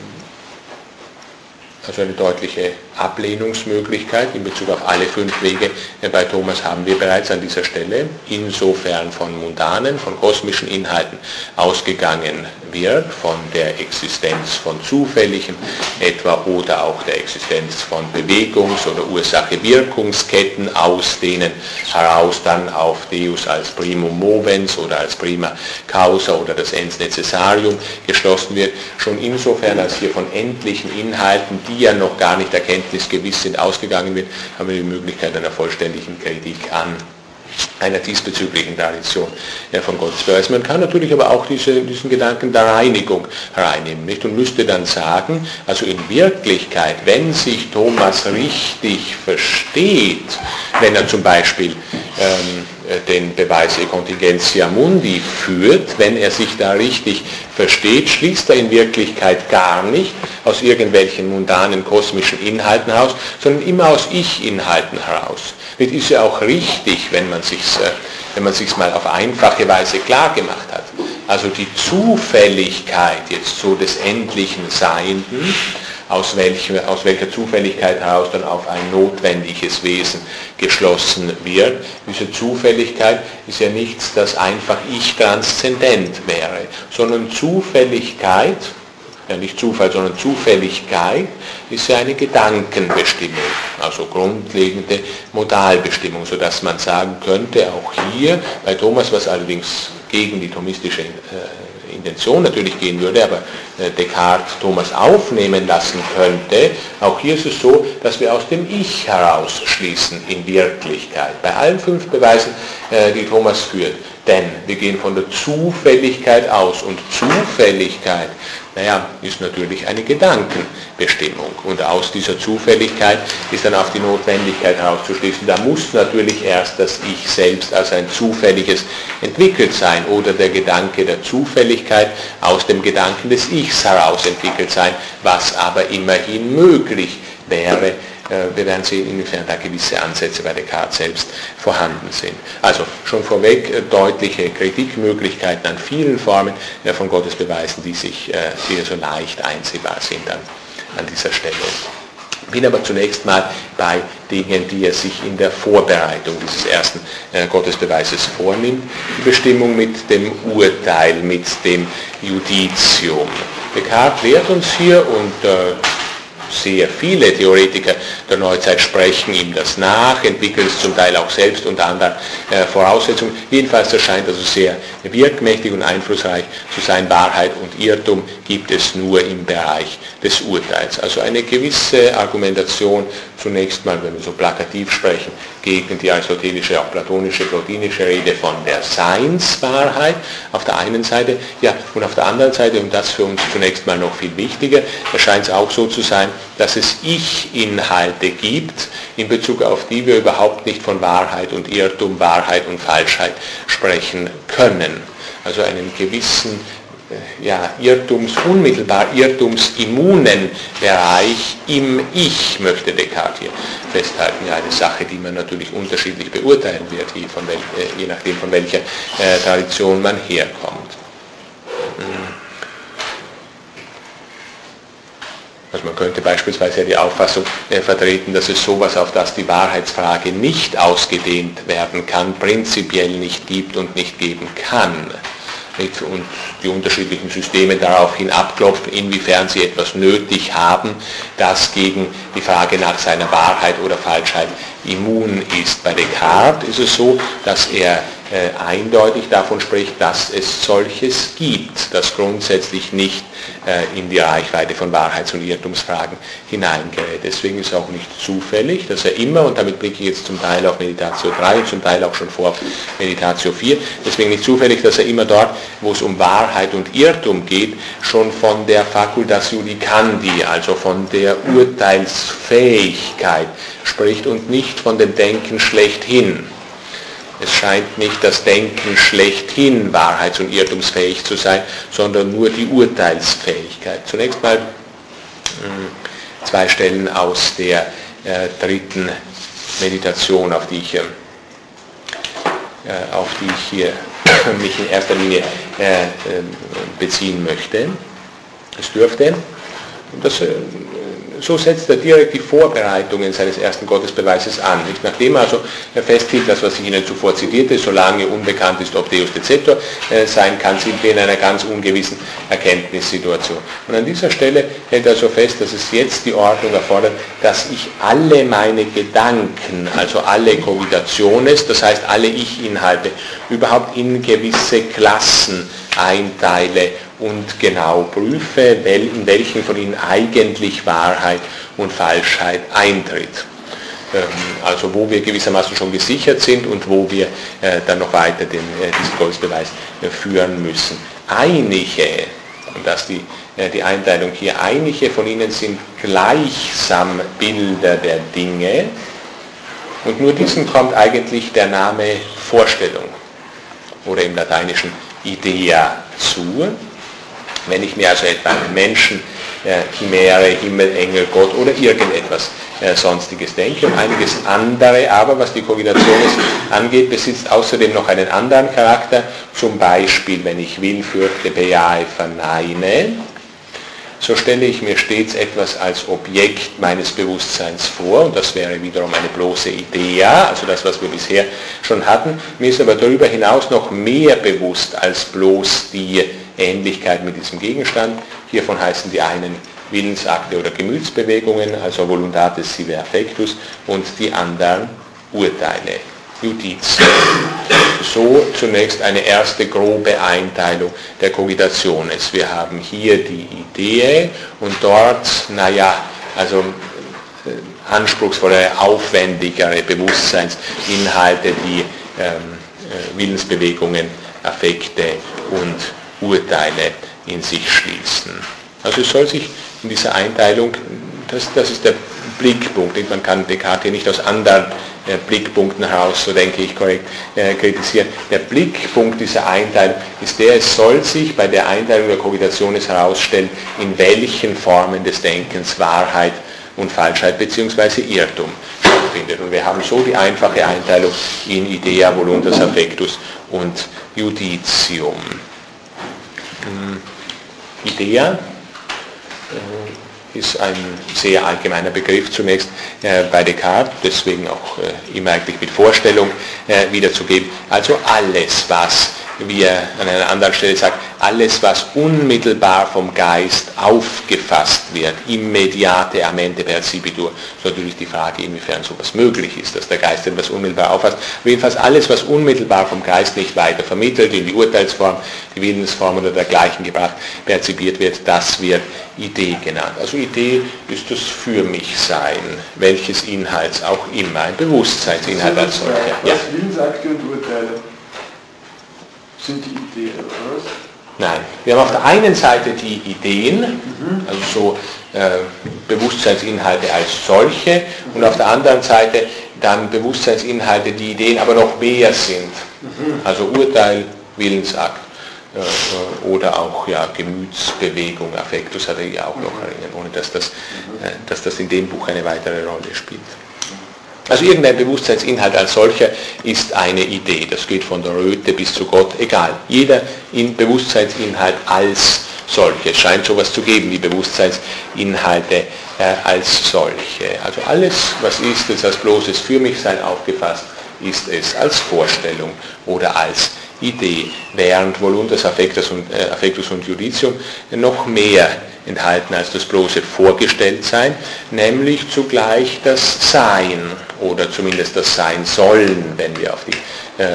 also eine deutliche Ablehnungsmöglichkeit in Bezug auf alle fünf Wege. Bei Thomas haben wir bereits an dieser Stelle, insofern von mundanen, von kosmischen Inhalten ausgegangen wird, von der Existenz von Zufälligem etwa oder auch der Existenz von Bewegungs- oder Ursache-Wirkungsketten, aus denen heraus dann auf Deus als Primum Movens oder als Prima Causa oder das Ens Necessarium geschlossen wird, schon insofern als hier von endlichen Inhalten, die ja noch gar nicht erkenntnisgewiss sind, ausgegangen wird, haben wir die Möglichkeit einer vollständigen Kritik an einer diesbezüglichen Tradition ja, von Gottesbeweis. Man kann natürlich aber auch diese, diesen Gedanken der Reinigung hereinnehmen nicht? und müsste dann sagen, also in Wirklichkeit, wenn sich Thomas richtig versteht, wenn er zum Beispiel ähm, den Beweis E Contingentia Mundi führt, wenn er sich da richtig versteht, schließt er in Wirklichkeit gar nicht aus irgendwelchen mundanen kosmischen Inhalten heraus, sondern immer aus Ich-Inhalten heraus. Das ist ja auch richtig, wenn man sich äh, wenn man sich mal auf einfache Weise klar gemacht hat. Also die Zufälligkeit jetzt so des endlichen Seienden, aus welcher, aus welcher Zufälligkeit heraus dann auf ein notwendiges Wesen geschlossen wird. Diese Zufälligkeit ist ja nichts, das einfach ich transzendent wäre, sondern Zufälligkeit ja nicht Zufall, sondern Zufälligkeit, ist ja eine Gedankenbestimmung, also grundlegende Modalbestimmung, sodass man sagen könnte, auch hier bei Thomas, was allerdings gegen die thomistische äh, Intention natürlich gehen würde, aber äh, Descartes Thomas aufnehmen lassen könnte, auch hier ist es so, dass wir aus dem Ich heraus schließen in Wirklichkeit. Bei allen fünf Beweisen, äh, die Thomas führt. Denn wir gehen von der Zufälligkeit aus und Zufälligkeit naja, ist natürlich eine Gedankenbestimmung. Und aus dieser Zufälligkeit ist dann auch die Notwendigkeit herauszuschließen, da muss natürlich erst das Ich selbst als ein zufälliges entwickelt sein oder der Gedanke der Zufälligkeit aus dem Gedanken des Ichs heraus entwickelt sein, was aber immerhin möglich wäre, wir werden sehen, inwiefern da gewisse Ansätze bei Descartes selbst vorhanden sind. Also schon vorweg äh, deutliche Kritikmöglichkeiten an vielen Formen äh, von Gottesbeweisen, die sich hier so leicht einsehbar sind an, an dieser Stelle. Bin aber zunächst mal bei Dingen, die er sich in der Vorbereitung dieses ersten äh, Gottesbeweises vornimmt. Die Bestimmung mit dem Urteil, mit dem Judicium. Descartes lehrt uns hier und äh, sehr viele Theoretiker der Neuzeit sprechen ihm das nach, entwickeln es zum Teil auch selbst unter anderen äh, Voraussetzungen. Jedenfalls erscheint also sehr wirkmächtig und einflussreich zu sein. Wahrheit und Irrtum gibt es nur im Bereich des Urteils. Also eine gewisse Argumentation zunächst mal, wenn wir so plakativ sprechen, gegen die aristotelische, auch platonische, plotinische Rede von der Seinswahrheit auf der einen Seite, ja, und auf der anderen Seite, und das für uns zunächst mal noch viel wichtiger, erscheint es auch so zu sein, dass es Ich-Inhalte gibt, in Bezug auf die wir überhaupt nicht von Wahrheit und Irrtum, Wahrheit und Falschheit sprechen können. Also einen gewissen äh, ja, Irrtums, unmittelbar irrtumsimmunen Bereich im Ich, möchte Descartes hier festhalten. Ja, eine Sache, die man natürlich unterschiedlich beurteilen wird, je, wel, äh, je nachdem von welcher äh, Tradition man herkommt. Hm. Also man könnte beispielsweise die Auffassung äh, vertreten, dass es sowas, auf das die Wahrheitsfrage nicht ausgedehnt werden kann, prinzipiell nicht gibt und nicht geben kann und die unterschiedlichen Systeme daraufhin abklopfen, inwiefern sie etwas nötig haben, das gegen die Frage nach seiner Wahrheit oder Falschheit immun ist. Bei Descartes ist es so, dass er eindeutig davon spricht, dass es solches gibt, das grundsätzlich nicht äh, in die Reichweite von Wahrheits- und Irrtumsfragen hineingerät. Deswegen ist auch nicht zufällig, dass er immer, und damit blicke ich jetzt zum Teil auf Meditatio 3 und zum Teil auch schon vor Meditatio 4, deswegen nicht zufällig, dass er immer dort, wo es um Wahrheit und Irrtum geht, schon von der Facultas Judicandi, also von der Urteilsfähigkeit spricht und nicht von dem Denken schlechthin. Es scheint nicht das Denken schlechthin wahrheits- und irrtumsfähig zu sein, sondern nur die Urteilsfähigkeit. Zunächst mal hm, zwei Stellen aus der äh, dritten Meditation, auf die ich, äh, auf die ich hier [coughs] mich in erster Linie äh, ähm, beziehen möchte. Es dürfte, das äh, so setzt er direkt die Vorbereitungen seines ersten Gottesbeweises an. Nicht? Nachdem also er festhielt, das was ich Ihnen zuvor zitierte, solange unbekannt ist, ob Deus Deceptor äh, sein kann, sind wir in einer ganz ungewissen Erkenntnissituation. Und an dieser Stelle hält er so fest, dass es jetzt die Ordnung erfordert, dass ich alle meine Gedanken, also alle Cogitationes, das heißt alle Ich-Inhalte, überhaupt in gewisse Klassen einteile und genau prüfe, in welchen von ihnen eigentlich Wahrheit und Falschheit eintritt. Ähm, also wo wir gewissermaßen schon gesichert sind und wo wir äh, dann noch weiter den, äh, diesen Gottesbeweis äh, führen müssen. Einige, und das die, die Einteilung hier, einige von ihnen sind gleichsam Bilder der Dinge und nur diesen kommt eigentlich der Name Vorstellung oder im Lateinischen Idea zu. Wenn ich mir also etwa einen Menschen, äh, Chimäre, Himmel, Engel, Gott oder irgendetwas äh, Sonstiges denke. Und einiges andere aber, was die Kogitation angeht, besitzt außerdem noch einen anderen Charakter. Zum Beispiel, wenn ich will, fürchte, bejahe, verneine, so stelle ich mir stets etwas als Objekt meines Bewusstseins vor und das wäre wiederum eine bloße Idee, also das, was wir bisher schon hatten. Mir ist aber darüber hinaus noch mehr bewusst als bloß die Ähnlichkeit mit diesem Gegenstand. Hiervon heißen die einen Willensakte oder Gemütsbewegungen, also Voluntatis sive affectus, und die anderen Urteile, Judiz. So zunächst eine erste grobe Einteilung der Cogitationes. Wir haben hier die Idee und dort, naja, also äh, anspruchsvollere, aufwendigere Bewusstseinsinhalte, die ähm, äh, Willensbewegungen, Affekte und Urteile in sich schließen. Also es soll sich in dieser Einteilung, das, das ist der Blickpunkt, man kann Descartes hier nicht aus anderen äh, Blickpunkten heraus, so denke ich korrekt, äh, kritisieren. Der Blickpunkt dieser Einteilung ist der, es soll sich bei der Einteilung der Kogitation herausstellen, in welchen Formen des Denkens Wahrheit und Falschheit bzw. Irrtum stattfindet. Und wir haben so die einfache Einteilung in Idea, Voluntas, Affectus und Judicium. Idea äh, ist ein sehr allgemeiner Begriff zunächst äh, bei Descartes, deswegen auch äh, immer eigentlich mit Vorstellung wiederzugeben. Also alles, was wie er an einer anderen Stelle sagt, alles, was unmittelbar vom Geist aufgefasst wird, immediate amente percipitur, ist natürlich die Frage, inwiefern sowas möglich ist, dass der Geist etwas unmittelbar auffasst. Aber jedenfalls alles, was unmittelbar vom Geist nicht weiter vermittelt, in die Urteilsform, die Willensform oder dergleichen gebracht, perzipiert wird, das wird Idee genannt. Also Idee ist das Für mich Sein, welches Inhalts auch immer, ein Bewusstseinsinhalt als solcher. Was ja. Willensakte und Urteile? Sind die Ideen, oder? Nein, wir haben auf der einen Seite die Ideen, mhm. also so äh, Bewusstseinsinhalte als solche, und auf der anderen Seite dann Bewusstseinsinhalte, die Ideen aber noch mehr sind. Mhm. Also Urteil, Willensakt äh, oder auch ja, Gemütsbewegung, Affektus hat er ja auch noch erinnert, ohne dass das, mhm. äh, dass das in dem Buch eine weitere Rolle spielt. Also irgendein Bewusstseinsinhalt als solcher ist eine Idee. Das geht von der Röte bis zu Gott, egal. Jeder Bewusstseinsinhalt als solche. Es scheint sowas zu geben, die Bewusstseinsinhalte äh, als solche. Also alles, was ist es als bloßes Für mich sein aufgefasst, ist es als Vorstellung oder als Idee, während Voluntas Affectus und, äh, Affectus und Judicium noch mehr enthalten als das bloße Vorgestelltsein, nämlich zugleich das Sein oder zumindest das Sein sollen, wenn wir auf die, äh,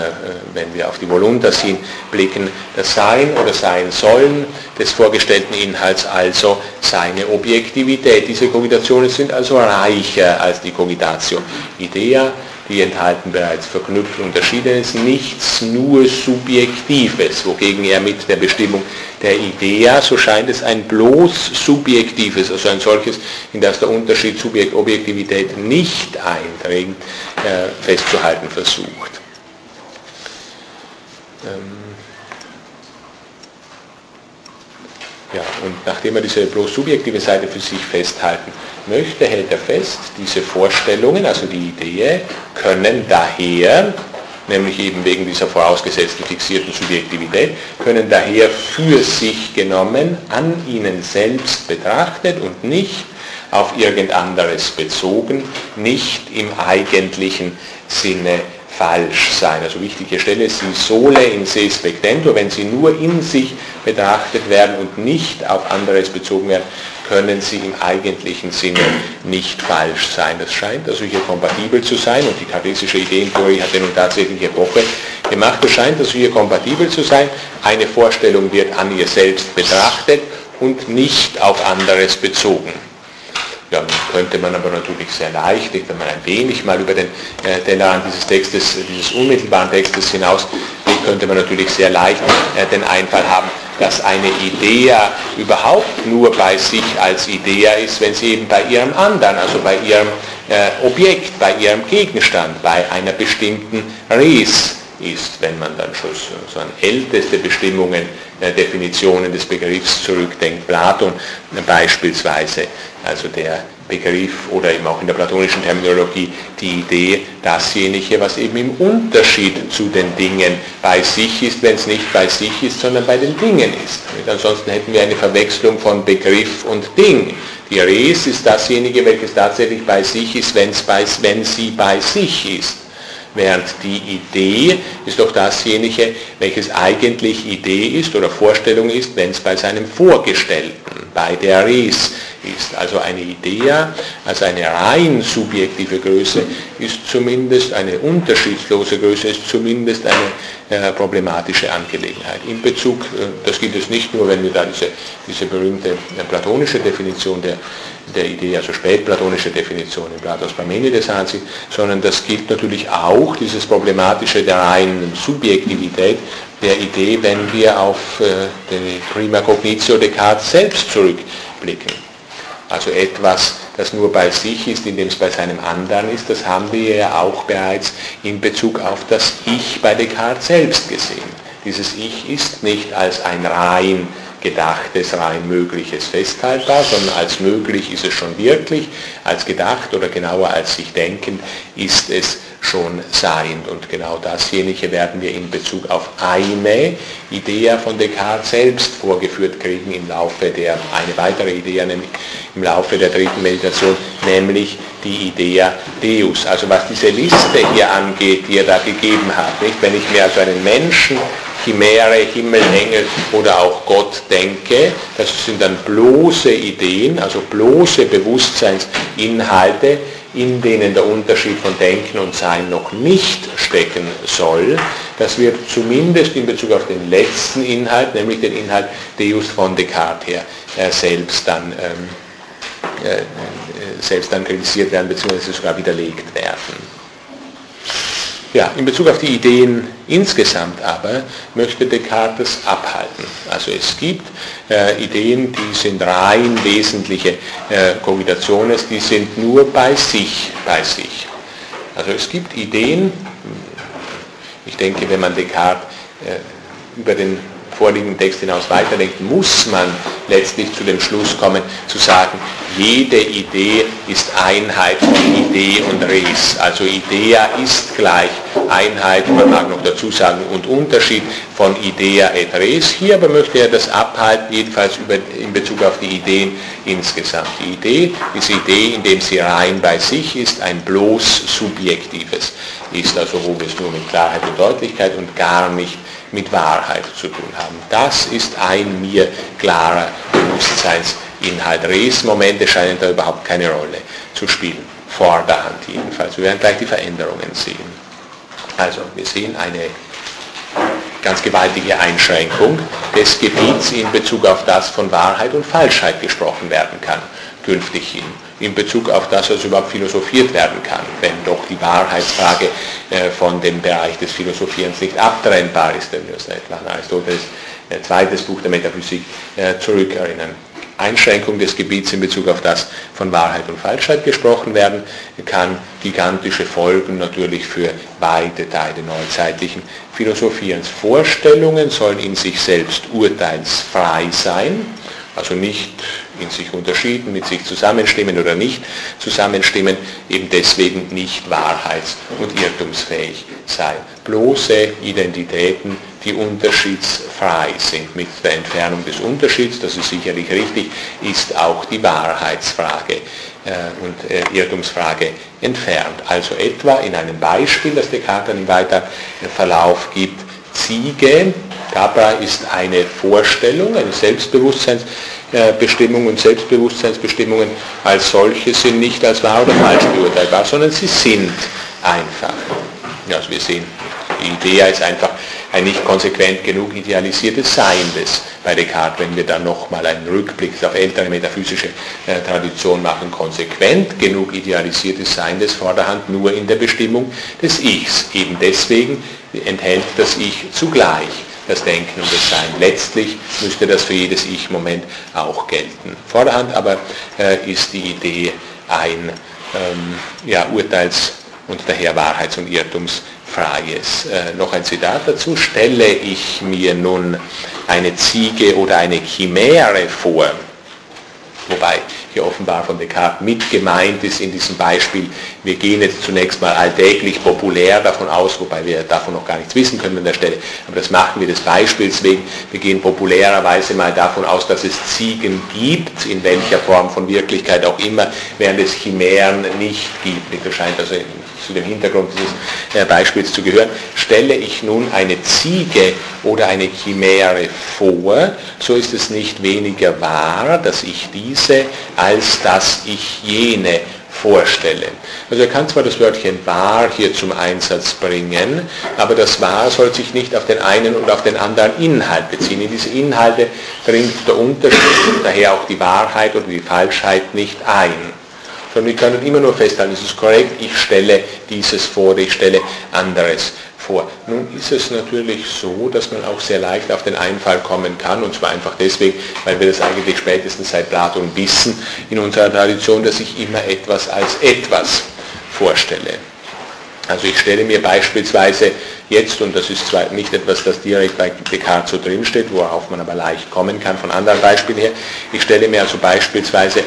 wenn wir auf die Voluntas hin blicken, das Sein oder Sein sollen des vorgestellten Inhalts, also seine Objektivität. Diese Kogitationen sind also reicher als die Cogitatio Idea, die enthalten bereits verknüpft Unterschiedenes, nichts nur Subjektives, wogegen er mit der Bestimmung der Idea, so scheint es ein bloß Subjektives, also ein solches, in das der Unterschied Subjekt-Objektivität nicht eindringt, äh, festzuhalten versucht. Ähm ja, und nachdem er diese bloß subjektive Seite für sich festhalten möchte, hält er fest, diese Vorstellungen, also die Idee, können daher, nämlich eben wegen dieser vorausgesetzten fixierten Subjektivität, können daher für sich genommen, an ihnen selbst betrachtet und nicht auf irgend anderes bezogen, nicht im eigentlichen Sinne falsch sein. Also wichtige Stelle ist die Sole in se spectentur, wenn sie nur in sich betrachtet werden und nicht auf anderes bezogen werden, können sie im eigentlichen Sinne nicht falsch sein. Das scheint also hier kompatibel zu sein und die kartesische Ideentheorie hat ja nun tatsächlich Epoche gemacht. Es scheint also hier kompatibel zu sein. Eine Vorstellung wird an ihr selbst betrachtet und nicht auf anderes bezogen. Ja, könnte man aber natürlich sehr leicht, wenn man ein wenig mal über den äh, Tellerrand dieses Textes, dieses unmittelbaren Textes hinaus könnte man natürlich sehr leicht äh, den Einfall haben, dass eine Idee überhaupt nur bei sich als Idee ist, wenn sie eben bei ihrem anderen, also bei ihrem äh, Objekt, bei ihrem Gegenstand, bei einer bestimmten Res ist, wenn man dann schon so an älteste Bestimmungen, äh, Definitionen des Begriffs zurückdenkt. Platon beispielsweise, also der Begriff oder eben auch in der platonischen Terminologie die Idee, dasjenige, was eben im Unterschied zu den Dingen bei sich ist, wenn es nicht bei sich ist, sondern bei den Dingen ist. Und ansonsten hätten wir eine Verwechslung von Begriff und Ding. Die Res ist dasjenige, welches tatsächlich bei sich ist, bei, wenn sie bei sich ist. Während die Idee ist doch dasjenige, welches eigentlich Idee ist oder Vorstellung ist, wenn es bei seinem Vorgestellten, bei der Res ist. Also eine Idee, also eine rein subjektive Größe ist zumindest eine unterschiedslose Größe, ist zumindest eine äh, problematische Angelegenheit. In Bezug, äh, das gilt es nicht nur, wenn wir da diese, diese berühmte äh, platonische Definition der, der Idee, also spätplatonische Definition in Platons Parmenides ansehen, sondern das gilt natürlich auch, dieses problematische der reinen Subjektivität der Idee, wenn wir auf äh, die Prima Cognitio Descartes selbst zurückblicken. Also etwas, das nur bei sich ist, indem es bei seinem anderen ist, das haben wir ja auch bereits in Bezug auf das Ich bei Descartes selbst gesehen. Dieses Ich ist nicht als ein rein gedachtes, rein mögliches festhaltbar, sondern als möglich ist es schon wirklich, als gedacht oder genauer als sich denkend ist es schon seiend. Und genau dasjenige werden wir in Bezug auf eine Idee von Descartes selbst vorgeführt kriegen im Laufe der, eine weitere Idee nämlich im Laufe der dritten Meditation, nämlich die Idee Deus. Also was diese Liste hier angeht, die er da gegeben hat, nicht? wenn ich mir also einen Menschen Chimäre, Himmel, Engel oder auch Gott denke. Das sind dann bloße Ideen, also bloße Bewusstseinsinhalte, in denen der Unterschied von Denken und Sein noch nicht stecken soll. Das wird zumindest in Bezug auf den letzten Inhalt, nämlich den Inhalt Deus von Descartes her, äh, selbst dann ähm, äh, äh, selbst dann kritisiert werden, beziehungsweise sogar widerlegt werden. Ja, in Bezug auf die Ideen insgesamt aber möchte Descartes abhalten. Also es gibt äh, Ideen, die sind rein wesentliche äh, Cogitationen, die sind nur bei sich, bei sich. Also es gibt Ideen, ich denke, wenn man Descartes äh, über den vorliegenden Text hinaus weiterdenkt, muss man letztlich zu dem Schluss kommen, zu sagen, jede Idee ist Einheit von Idee und Res. Also Idea ist gleich Einheit, man mag noch dazu sagen, und Unterschied von Idea et Res. Hier aber möchte er das abhalten, jedenfalls über, in Bezug auf die Ideen insgesamt. Die Idee ist Idee, indem sie rein bei sich ist, ein bloß subjektives ist, also wo wir es nur mit Klarheit und Deutlichkeit und gar nicht mit Wahrheit zu tun haben. Das ist ein mir klarer Bewusstseinsinhalt. Res-Momente scheinen da überhaupt keine Rolle zu spielen. Vor der Hand jedenfalls. Wir werden gleich die Veränderungen sehen. Also wir sehen eine ganz gewaltige Einschränkung des Gebiets in Bezug auf das von Wahrheit und Falschheit gesprochen werden kann, künftig hin in Bezug auf das, was überhaupt philosophiert werden kann, wenn doch die Wahrheitsfrage äh, von dem Bereich des Philosophierens nicht abtrennbar ist, wenn wir uns etwa an Aristoteles äh, zweites Buch der Metaphysik äh, zurückerinnern. Einschränkung des Gebiets in Bezug auf das von Wahrheit und Falschheit gesprochen werden kann, gigantische Folgen natürlich für weite Teile neuzeitlichen Philosophierens. Vorstellungen sollen in sich selbst urteilsfrei sein, also nicht in sich unterschieden, mit sich zusammenstimmen oder nicht zusammenstimmen, eben deswegen nicht wahrheits- und irrtumsfähig sein. Bloße Identitäten, die unterschiedsfrei sind. Mit der Entfernung des Unterschieds, das ist sicherlich richtig, ist auch die Wahrheitsfrage äh, und äh, Irrtumsfrage entfernt. Also etwa in einem Beispiel, das Descartes im weiteren Verlauf gibt, Ziege, Capra ist eine Vorstellung, eine Selbstbewusstseinsbestimmung und Selbstbewusstseinsbestimmungen als solche sind nicht als wahr oder falsch beurteilbar, sondern sie sind einfach. Also wir sehen, die Idee ist einfach ein nicht konsequent genug idealisiertes Seiendes bei Descartes, wenn wir dann nochmal einen Rückblick auf ältere metaphysische äh, Tradition machen, konsequent genug idealisiertes Seiendes Vorderhand nur in der Bestimmung des Ichs. Eben deswegen enthält das Ich zugleich das Denken und das Sein. Letztlich müsste das für jedes Ich-Moment auch gelten. Vorderhand aber äh, ist die Idee ein ähm, ja, Urteils- und daher Wahrheits- und Irrtums Freies. Äh, noch ein Zitat dazu. Stelle ich mir nun eine Ziege oder eine Chimäre vor, wobei hier offenbar von Descartes mit gemeint ist in diesem Beispiel, wir gehen jetzt zunächst mal alltäglich populär davon aus, wobei wir davon noch gar nichts wissen können an der Stelle, aber das machen wir des Beispiels wegen, wir gehen populärerweise mal davon aus, dass es Ziegen gibt, in welcher Form von Wirklichkeit auch immer, während es Chimären nicht gibt. Das scheint also zu dem Hintergrund dieses äh, Beispiels zu gehören, stelle ich nun eine Ziege oder eine Chimäre vor, so ist es nicht weniger wahr, dass ich diese, als dass ich jene vorstelle. Also er kann zwar das Wörtchen wahr hier zum Einsatz bringen, aber das wahr soll sich nicht auf den einen und auf den anderen Inhalt beziehen. In diese Inhalte bringt der Unterschied, daher auch die Wahrheit oder die Falschheit nicht ein sondern wir können immer nur festhalten, es ist korrekt, ich stelle dieses vor, ich stelle anderes vor. Nun ist es natürlich so, dass man auch sehr leicht auf den Einfall kommen kann, und zwar einfach deswegen, weil wir das eigentlich spätestens seit Platon wissen in unserer Tradition, dass ich immer etwas als etwas vorstelle. Also ich stelle mir beispielsweise jetzt, und das ist zwar nicht etwas, das direkt bei Descartes so drinsteht, worauf man aber leicht kommen kann von anderen Beispielen her, ich stelle mir also beispielsweise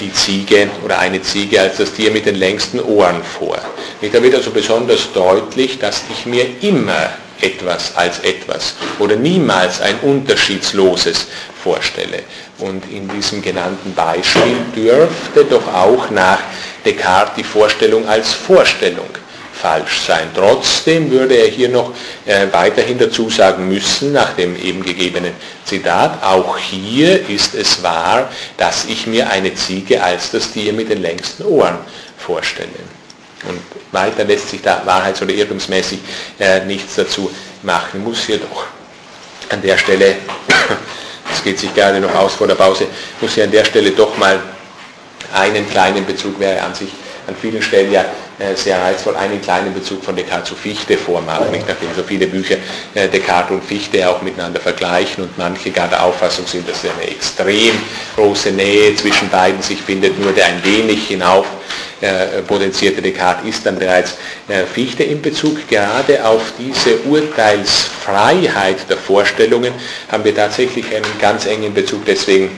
die Ziege oder eine Ziege als das Tier mit den längsten Ohren vor. Da wird also besonders deutlich, dass ich mir immer etwas als etwas oder niemals ein unterschiedsloses vorstelle. Und in diesem genannten Beispiel dürfte doch auch nach Descartes die Vorstellung als Vorstellung falsch sein. Trotzdem würde er hier noch äh, weiterhin dazu sagen müssen, nach dem eben gegebenen Zitat, auch hier ist es wahr, dass ich mir eine Ziege als das Tier mit den längsten Ohren vorstelle. Und weiter lässt sich da wahrheits- oder irrtumsmäßig äh, nichts dazu machen. Muss hier doch an der Stelle, [coughs] das geht sich gerade noch aus vor der Pause, muss hier an der Stelle doch mal einen kleinen Bezug wäre an sich an vielen Stellen ja äh, sehr reizvoll einen kleinen Bezug von Descartes zu Fichte vormachen, nicht? nachdem so viele Bücher äh, Descartes und Fichte auch miteinander vergleichen und manche gar der Auffassung sind, dass eine extrem große Nähe zwischen beiden sich findet, nur der ein wenig hinauf äh, potenzierte Descartes ist dann bereits Fichte in Bezug gerade auf diese Urteilsfreiheit der Vorstellungen haben wir tatsächlich einen ganz engen Bezug, deswegen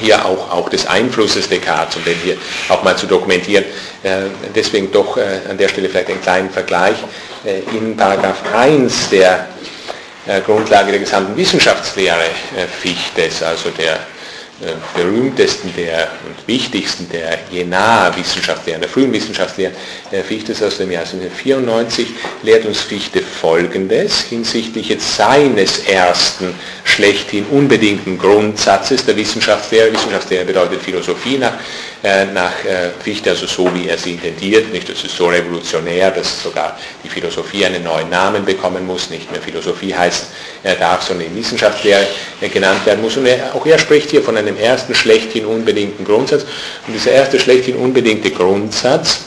hier auch, auch des Einflusses Descartes, um den hier auch mal zu dokumentieren. Äh, deswegen doch äh, an der Stelle vielleicht einen kleinen Vergleich. Äh, in Paragraph 1 der Grundlage der gesamten Wissenschaftslehre Fichtes, also der berühmtesten der und wichtigsten der Jena-Wissenschaftslehren, der frühen Wissenschaftslehren, Fichtes aus dem Jahr 1994, lehrt uns Fichte Folgendes hinsichtlich jetzt seines ersten schlechthin unbedingten Grundsatzes der Wissenschaftslehre. Wissenschaftslehre bedeutet Philosophie nach, äh, nach äh, Fichte, also so wie er sie intendiert. Nicht, das ist so revolutionär, dass sogar die Philosophie einen neuen Namen bekommen muss, nicht mehr Philosophie heißt er darf, sondern Wissenschaftslehre äh, genannt werden muss. Und er, auch er spricht hier von einem ersten schlechthin unbedingten Grundsatz. Und dieser erste schlechthin unbedingte Grundsatz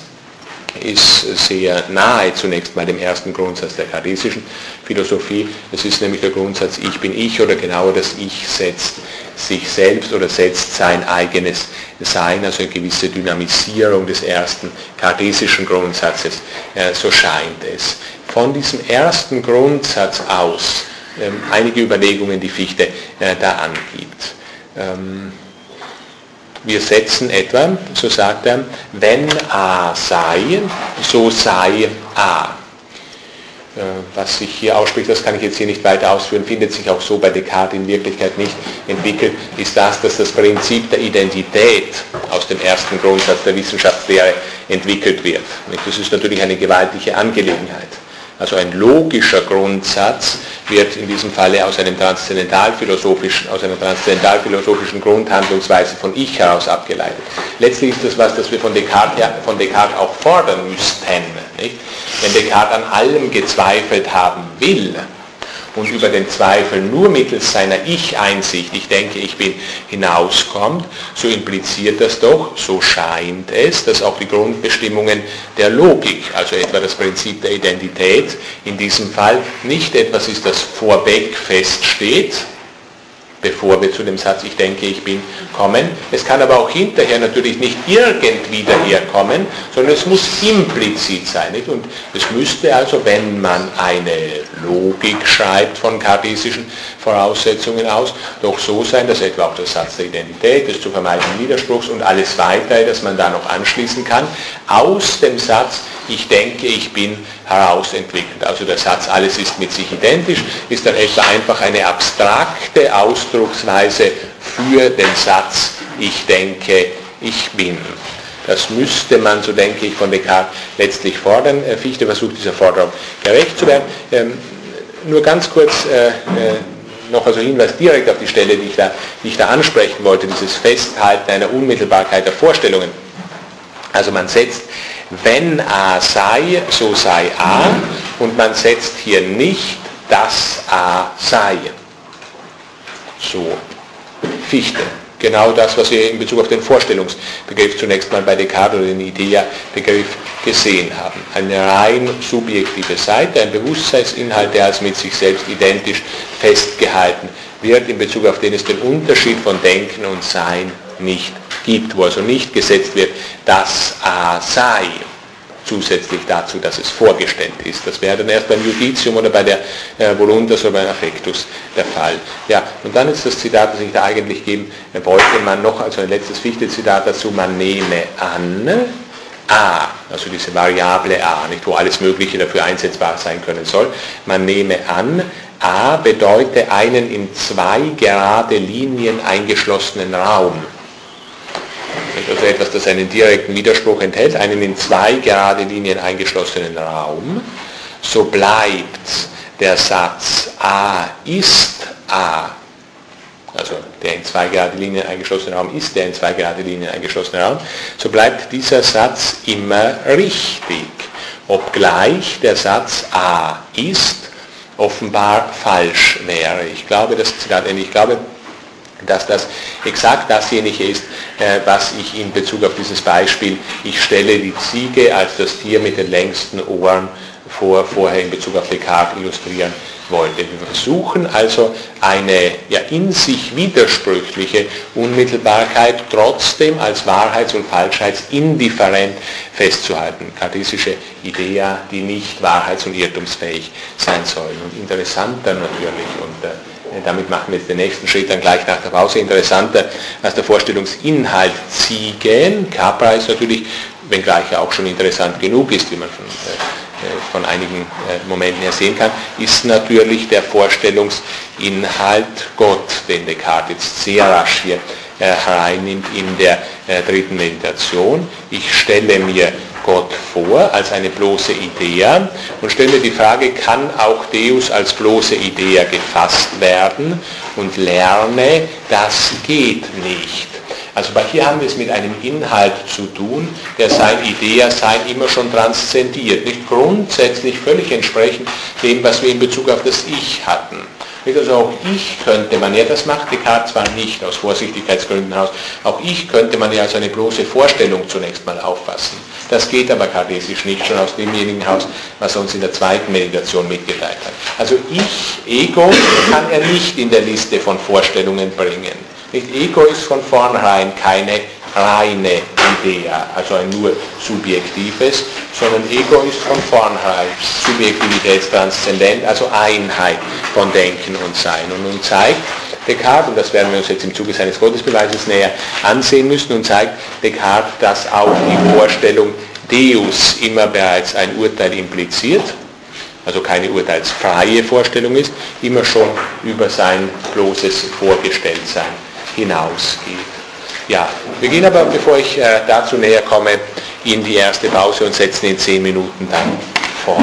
ist sehr nahe zunächst mal dem ersten Grundsatz der kartesischen Philosophie. Es ist nämlich der Grundsatz Ich bin ich oder genauer das Ich setzt sich selbst oder setzt sein eigenes Sein, also eine gewisse Dynamisierung des ersten kartesischen Grundsatzes, äh, so scheint es. Von diesem ersten Grundsatz aus ähm, einige Überlegungen, die Fichte äh, da angibt. Wir setzen etwa, so sagt er, wenn A sei, so sei A. Äh, was sich hier ausspricht, das kann ich jetzt hier nicht weiter ausführen, findet sich auch so bei Descartes in Wirklichkeit nicht entwickelt, ist das, dass das Prinzip der Identität aus dem ersten Grundsatz der Wissenschaftslehre entwickelt wird. Das ist natürlich eine gewaltige Angelegenheit. Also ein logischer Grundsatz wird in diesem Falle aus, einem transzendentalphilosophischen, aus einer transzendentalphilosophischen Grundhandlungsweise von Ich heraus abgeleitet. Letztlich ist das was, das wir von Descartes, von Descartes auch fordern müssten. Nicht? Wenn Descartes an allem gezweifelt haben will, und über den Zweifel nur mittels seiner Ich-Einsicht, ich denke, ich bin, hinauskommt, so impliziert das doch, so scheint es, dass auch die Grundbestimmungen der Logik, also etwa das Prinzip der Identität, in diesem Fall nicht etwas ist, das vorweg feststeht, bevor wir zu dem Satz, ich denke, ich bin, kommen. Es kann aber auch hinterher natürlich nicht irgendwie daherkommen, sondern es muss implizit sein. Nicht? Und es müsste also, wenn man eine Logik schreibt von kartesischen Voraussetzungen aus, doch so sein, dass etwa auch der Satz der Identität, des zu vermeidenden Widerspruchs und alles weitere, das man da noch anschließen kann, aus dem Satz, ich denke, ich bin herausentwickelt. Also der Satz, alles ist mit sich identisch, ist dann etwa einfach eine abstrakte Ausdrucksweise für den Satz, ich denke, ich bin. Das müsste man, so denke ich, von Descartes letztlich fordern. Äh, Fichte versucht dieser Forderung gerecht zu werden. Ähm, nur ganz kurz äh, äh, noch also Hinweis direkt auf die Stelle, die ich, da, die ich da ansprechen wollte, dieses Festhalten einer Unmittelbarkeit der Vorstellungen. Also man setzt wenn A sei, so sei A und man setzt hier nicht, dass A sei. So, Fichte. Genau das, was wir in Bezug auf den Vorstellungsbegriff zunächst mal bei Descartes oder den Idea-Begriff gesehen haben. Eine rein subjektive Seite, ein Bewusstseinsinhalt, der als mit sich selbst identisch festgehalten wird, in Bezug auf den es den Unterschied von Denken und Sein nicht gibt, wo also nicht gesetzt wird, dass A sei, zusätzlich dazu, dass es vorgestellt ist. Das wäre dann erst beim Judicium oder bei der äh, Voluntas oder beim Affectus der Fall. Ja, und dann ist das Zitat, das ich da eigentlich geben wollte, man noch, also ein letztes Fichte-Zitat dazu, man nehme an, A, also diese Variable A, nicht, wo alles Mögliche dafür einsetzbar sein können soll, man nehme an, A bedeute einen in zwei gerade Linien eingeschlossenen Raum. Also etwas, das einen direkten Widerspruch enthält, einen in zwei gerade Linien eingeschlossenen Raum, so bleibt der Satz A ist A, also der in zwei gerade Linien eingeschlossene Raum ist der in zwei gerade Linien eingeschlossene Raum, so bleibt dieser Satz immer richtig, obgleich der Satz A ist offenbar falsch wäre. Ich glaube, das Zitat, ich glaube, dass das exakt dasjenige ist, äh, was ich in Bezug auf dieses Beispiel, ich stelle die Ziege als das Tier mit den längsten Ohren vor, vorher in Bezug auf Descartes illustrieren wollte. Wir versuchen also eine ja in sich widersprüchliche Unmittelbarkeit trotzdem als Wahrheits- und Falschheitsindifferent festzuhalten. Kartesische Idea, die nicht wahrheits- und irrtumsfähig sein sollen. Und interessanter natürlich und damit machen wir jetzt den nächsten Schritt dann gleich nach der Pause interessanter als der Vorstellungsinhalt ziehen. Capra ist natürlich, wenngleich er auch schon interessant genug ist, wie man von, äh, äh von einigen äh, Momenten her sehen kann, ist natürlich der Vorstellungsinhalt Gott, den Descartes jetzt sehr rasch hier äh, hereinnimmt in der äh, dritten Meditation. Ich stelle mir Gott vor als eine bloße Idee und stelle die Frage, kann auch Deus als bloße Idee gefasst werden und lerne, das geht nicht. Also hier haben wir es mit einem Inhalt zu tun, der sein Idea-Sein immer schon transzendiert, nicht grundsätzlich völlig entsprechend dem, was wir in Bezug auf das Ich hatten. Also auch ich könnte man, ja das macht Descartes zwar nicht aus Vorsichtigkeitsgründen aus, auch ich könnte man ja als eine bloße Vorstellung zunächst mal auffassen. Das geht aber kartesisch nicht, schon aus demjenigen Haus, was er uns in der zweiten Meditation mitgeteilt hat. Also ich, Ego, kann er nicht in der Liste von Vorstellungen bringen. Nicht Ego ist von vornherein keine reine Idee, also ein nur subjektives, sondern Ego ist von vornherein subjektivitätstranszendent, also Einheit von Denken und Sein. Und nun zeigt Descartes, und das werden wir uns jetzt im Zuge seines Gottesbeweises näher ansehen müssen, und zeigt Descartes, dass auch die Vorstellung Deus immer bereits ein Urteil impliziert, also keine urteilsfreie Vorstellung ist, immer schon über sein bloßes Vorgestelltsein hinausgeht. Ja, wir gehen aber, bevor ich äh, dazu näher komme, in die erste Pause und setzen in zehn Minuten dann fort.